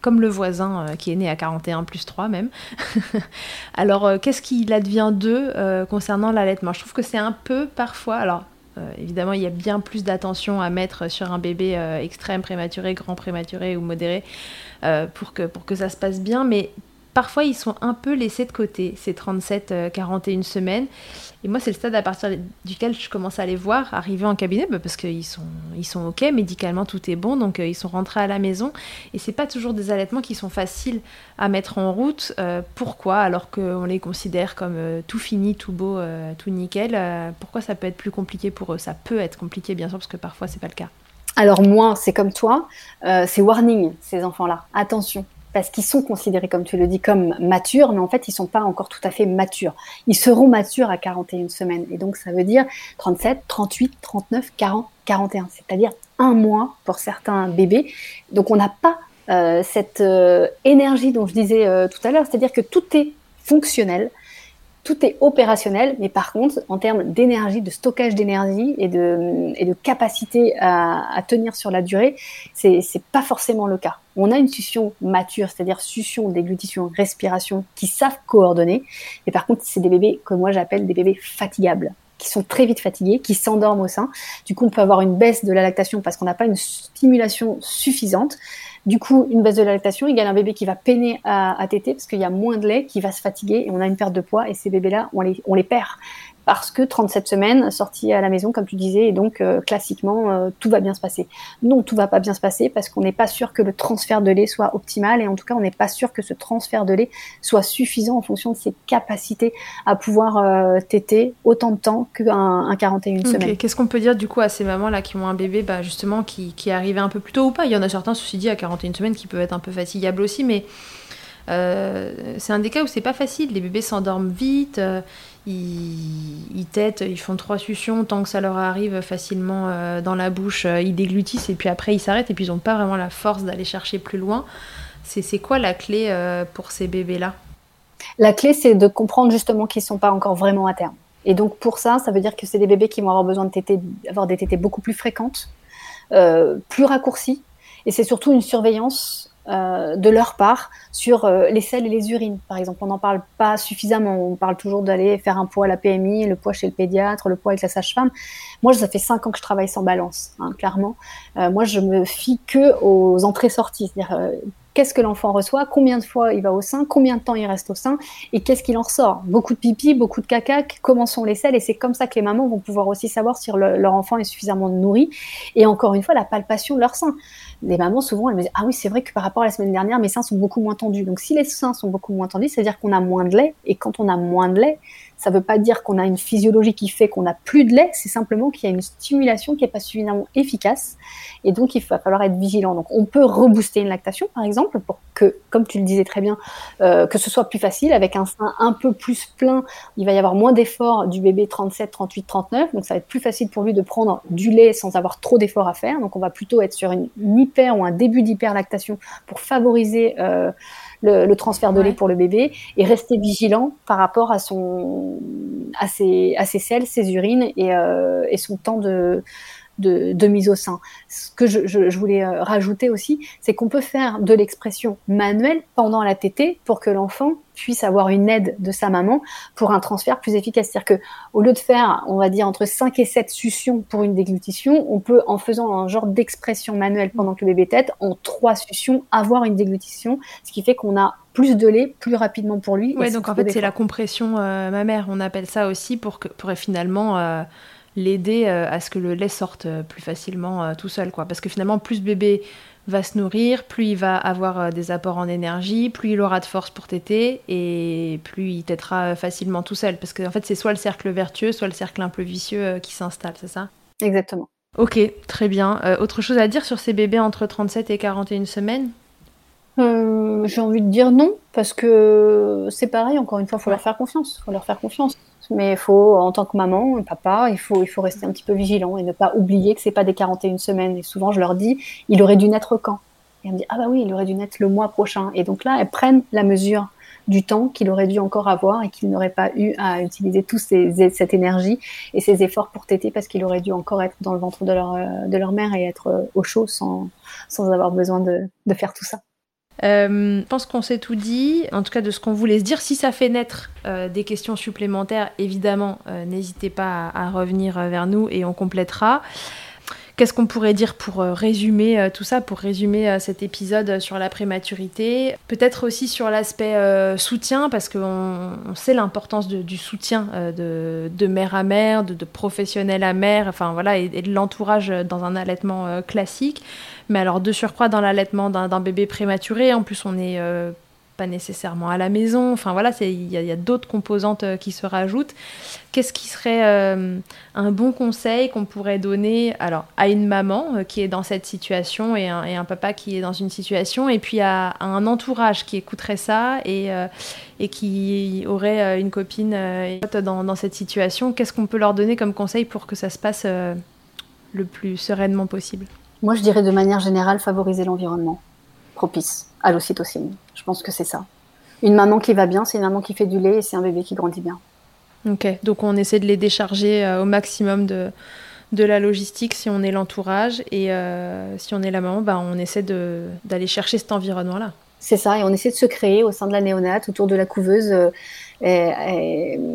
comme le voisin euh, qui est né à 41 plus 3 même. alors, euh, qu'est-ce qu'il advient d'eux euh, concernant l'allaitement? Je trouve que c'est un peu parfois, alors évidemment, il y a bien plus d'attention à mettre sur un bébé extrême, prématuré, grand prématuré ou modéré pour, que, pour que ça se passe bien, mais parfois ils sont un peu laissés de côté, ces 37-41 semaines. Et moi, c'est le stade à partir duquel je commence à les voir arriver en cabinet, bah, parce qu'ils sont, ils sont OK, médicalement tout est bon, donc euh, ils sont rentrés à la maison. Et c'est pas toujours des allaitements qui sont faciles à mettre en route. Euh, pourquoi? Alors qu'on les considère comme euh, tout fini, tout beau, tout nickel. pourquoi ça peut être plus compliqué pour eux? Ça peut être compliqué, bien sûr, parce que parfois c'est pas le cas. Alors moi, c'est comme toi, c'est warning ces enfants-là. Attention, parce qu'ils sont considérés, comme tu le dis, comme matures, mais en fait, ils sont pas encore tout à fait matures. Ils seront matures à 41 semaines. Et donc, ça veut dire 37, 38, 39, 40, 41. C'est-à-dire un mois pour certains bébés. Donc, on n'a pas euh, cette euh, énergie dont je disais euh, tout à l'heure. C'est-à-dire que tout est fonctionnel tout est opérationnel, mais par contre, en termes d'énergie, de stockage d'énergie et de, capacité à, tenir sur la durée, c'est pas forcément le cas. On a une succion mature, c'est-à-dire succion, déglutition, respiration, qui savent coordonner. Et par contre, c'est des bébés que moi j'appelle des bébés fatigables qui sont très vite fatigués, qui s'endorment au sein. Du coup, on peut avoir une baisse de la lactation parce qu'on n'a pas une stimulation suffisante. Du coup, une baisse de la lactation égale un bébé qui va peiner à, à téter parce qu'il y a moins de lait, qui va se fatiguer et on a une perte de poids et ces bébés-là, on les, on les perd parce que 37 semaines sorties à la maison, comme tu disais, et donc euh, classiquement, euh, tout va bien se passer. Non, tout va pas bien se passer parce qu'on n'est pas sûr que le transfert de lait soit optimal et en tout cas, on n'est pas sûr que ce transfert de lait soit suffisant en fonction de ses capacités à pouvoir euh, téter autant de temps qu'un un 41 semaines. Qu'est-ce qu'on peut dire du coup à ces mamans-là qui ont un bébé bah, justement qui, qui est arrivé un peu plus tôt ou pas? Il y en a certains, ceci dit, à 41 semaines qui peuvent être un peu fatigables aussi, mais c'est un des cas où c'est pas facile. Les bébés s'endorment vite, ils, ils têtent, ils font trois suctions tant que ça leur arrive facilement euh, dans la bouche, euh, ils déglutissent et puis après ils s'arrêtent et puis ils n'ont pas vraiment la force d'aller chercher plus loin. C'est quoi la clé euh, pour ces bébés-là? La clé, c'est de comprendre justement qu'ils ne sont pas encore vraiment à terme. Et donc pour ça, ça veut dire que c'est des bébés qui vont avoir besoin d'avoir des tétés beaucoup plus fréquentes, plus raccourcies, et c'est surtout une surveillance euh, de leur part sur euh, les selles et les urines. Par exemple, on n'en parle pas suffisamment. On parle toujours d'aller faire un poids à la PMI, le poids chez le pédiatre, le poids avec la sage-femme. Moi, ça fait cinq ans que je travaille sans balance, hein, clairement. Euh, moi, je me fie que aux entrées-sorties, c'est-à-dire qu'est-ce que l'enfant reçoit, combien de fois il va au sein, combien de temps il reste au sein et qu'est-ce qu'il en ressort. Beaucoup de pipi, beaucoup de caca, comment sont les selles et c'est comme ça que les mamans vont pouvoir aussi savoir si leur enfant est suffisamment nourri et encore une fois la palpation de leur sein. Les mamans souvent elles me disent ah oui c'est vrai que par rapport à la semaine dernière mes seins sont beaucoup moins tendus. Donc si les seins sont beaucoup moins tendus, c'est-à-dire qu'on a moins de lait et quand on a moins de lait, Ça ne veut pas dire qu'on a une physiologie qui fait qu'on n'a plus de lait, c'est simplement qu'il y a une stimulation qui n'est pas suffisamment efficace et donc il va falloir être vigilant. Donc on peut rebooster une lactation par exemple pour que, comme tu le disais très bien, euh, que ce soit plus facile avec un sein un peu plus plein, il va y avoir moins d'efforts du bébé 37, 38, 39, donc ça va être plus facile pour lui de prendre du lait sans avoir trop d'efforts à faire. Donc on va plutôt être sur une, hyper ou un début d'hyperlactation pour favoriser euh, le, transfert de lait pour le bébé et rester vigilant par rapport à son à ses, à ses selles, ses urines et, euh, et son temps de de, mise au sein. Ce que je, voulais euh, rajouter aussi, c'est qu'on peut faire de l'expression manuelle pendant la tétée pour que l'enfant puisse avoir une aide de sa maman pour un transfert plus efficace. C'est-à-dire que au lieu de faire, on va dire, entre 5 et 7 suctions pour une déglutition, on peut, en faisant un genre d'expression manuelle pendant que le bébé tète, en 3 suctions, avoir une déglutition, ce qui fait qu'on a plus de lait plus rapidement pour lui. Ouais, donc en fait, c'est la compression euh, mammaire, on appelle ça aussi pour, que, pour finalement... Euh, l'aider euh, à ce que le lait sorte euh, plus facilement euh, tout seul. Quoi. Parce que finalement, plus bébé va se nourrir, plus il va avoir des apports en énergie, plus il aura de force pour téter et plus il tétera facilement tout seul. Parce qu'en fait, c'est soit le cercle vertueux, soit le cercle un peu vicieux qui s'installe, c'est ça? Exactement. Ok, très bien. autre chose à dire sur ces bébés entre 37 et 41 semaines? J'ai envie de dire non, parce que c'est pareil, encore une fois, il faut leur faire confiance. faut leur faire confiance mais il faut, en tant que maman, papa, il faut, il faut rester un petit peu vigilant et ne pas oublier que c'est pas des 41 semaines. Et souvent, je leur dis, il aurait dû naître quand? Et elles me disent, ah bah oui, il aurait dû naître le mois prochain. Et donc là, elles prennent la mesure du temps qu'il aurait dû encore avoir et qu'il n'aurait pas eu à utiliser toute cette énergie et ces efforts pour téter parce qu'il aurait dû encore être dans le ventre de leur, de leur mère et être au chaud sans, sans avoir besoin de, de faire tout ça. Euh, je pense qu'on s'est tout dit, en tout cas de ce qu'on voulait se dire. Si ça fait naître euh, des questions supplémentaires, évidemment, euh, n'hésitez pas à, revenir vers nous et on complétera. Qu'est-ce qu'on pourrait dire pour résumer tout ça, pour résumer cet épisode sur la prématurité Peut-être aussi sur l'aspect soutien, parce qu'on sait l'importance du soutien de, mère à mère, de, professionnel à mère, enfin voilà, et de l'entourage dans un allaitement classique. Mais alors, de surcroît, dans l'allaitement d'un bébé prématuré, en plus, on euh, pas nécessairement à la maison. Enfin, voilà, il y a, d'autres composantes euh, qui se rajoutent. Qu'est-ce qui serait euh, un bon conseil qu'on pourrait donner alors, à une maman qui est dans cette situation et un, papa qui est dans une situation, et puis à, un entourage qui écouterait ça et, et qui aurait une copine dans, dans cette situation? Qu'est-ce qu'on peut leur donner comme conseil pour que ça se passe le plus sereinement possible? Moi, je dirais de manière générale favoriser l'environnement propice à l'ocytocine. Je pense que c'est ça. Une maman qui va bien, c'est une maman qui fait du lait et c'est un bébé qui grandit bien. Ok, donc on essaie de les décharger euh, au maximum de, de la logistique si on est l'entourage et euh, si on est la maman, bah, on essaie d'aller chercher cet environnement-là. C'est ça, et on essaie de se créer au sein de la néonate, autour de la couveuse, euh,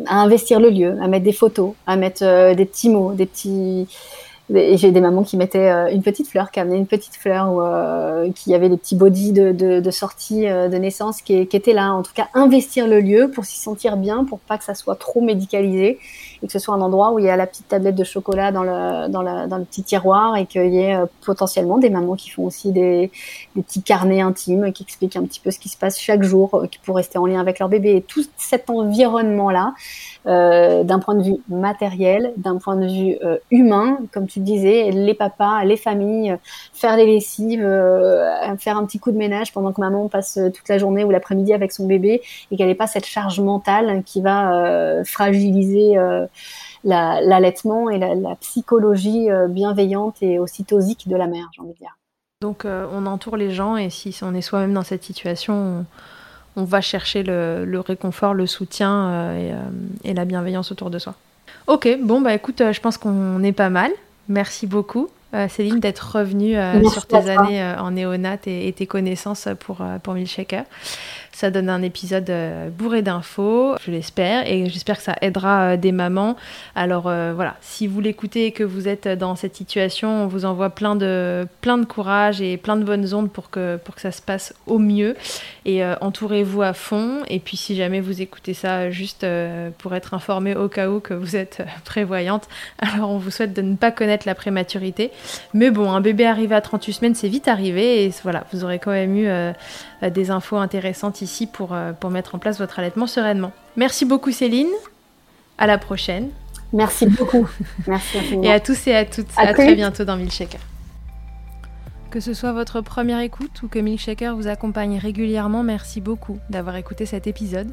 à investir le lieu, à mettre des photos, à mettre des petits mots, des petits, et j'ai des mamans qui mettaient euh, une petite fleur, qui amenaient une petite fleur, ou euh, qui avait des petits bodys de, de, de sortie euh, de naissance qui, qui étaient là. En tout cas, investir le lieu pour s'y sentir bien, pour pas que ça soit trop médicalisé et que ce soit un endroit où il y a la petite tablette de chocolat dans le, dans, dans le petit tiroir et qu'il y ait euh, potentiellement des mamans qui font aussi des, petits carnets intimes qui expliquent un petit peu ce qui se passe chaque jour euh, pour rester en lien avec leur bébé. Et tout cet environnement-là, euh, d'un point de vue matériel, d'un point de vue humain, comme tu disais, les papas, les familles, faire les lessives, faire un petit coup de ménage pendant que maman passe toute la journée ou l'après-midi avec son bébé et qu'elle n'ait pas cette charge mentale qui va fragiliser l'allaitement et la, psychologie euh, bienveillante et ocytosique de la mère, j'ai envie de dire. Donc euh, on entoure les gens et si on est soi-même dans cette situation, on, va chercher le, réconfort, le soutien euh, et, la bienveillance autour de soi. Ok, bon bah écoute, je pense qu'on est pas mal. Merci beaucoup. Céline, d'être revenue sur tes années en néonat et, tes connaissances pour, pour Milkshaker. Ça donne un épisode euh, bourré d'infos, je l'espère, et j'espère que ça aidera euh, des mamans. Alors euh, voilà, si vous l'écoutez et que vous êtes dans cette situation, on vous envoie plein de, plein de courage et plein de bonnes ondes pour que, pour que ça se passe au mieux. Et entourez-vous à fond. Et puis si jamais vous écoutez ça juste pour être informé au cas où que vous êtes prévoyante, alors on vous souhaite de ne pas connaître la prématurité. Mais bon, un bébé arrivé à 38 semaines, c'est vite arrivé. Et voilà, vous aurez quand même eu des infos intéressantes ici pour, euh, pour mettre en place votre allaitement sereinement. Merci beaucoup Céline. À la prochaine. Merci beaucoup. Merci Et à tous et à toutes. À, très bientôt dans Milkshaker. Que ce soit votre première écoute ou que Milkshaker vous accompagne régulièrement, merci beaucoup d'avoir écouté cet épisode.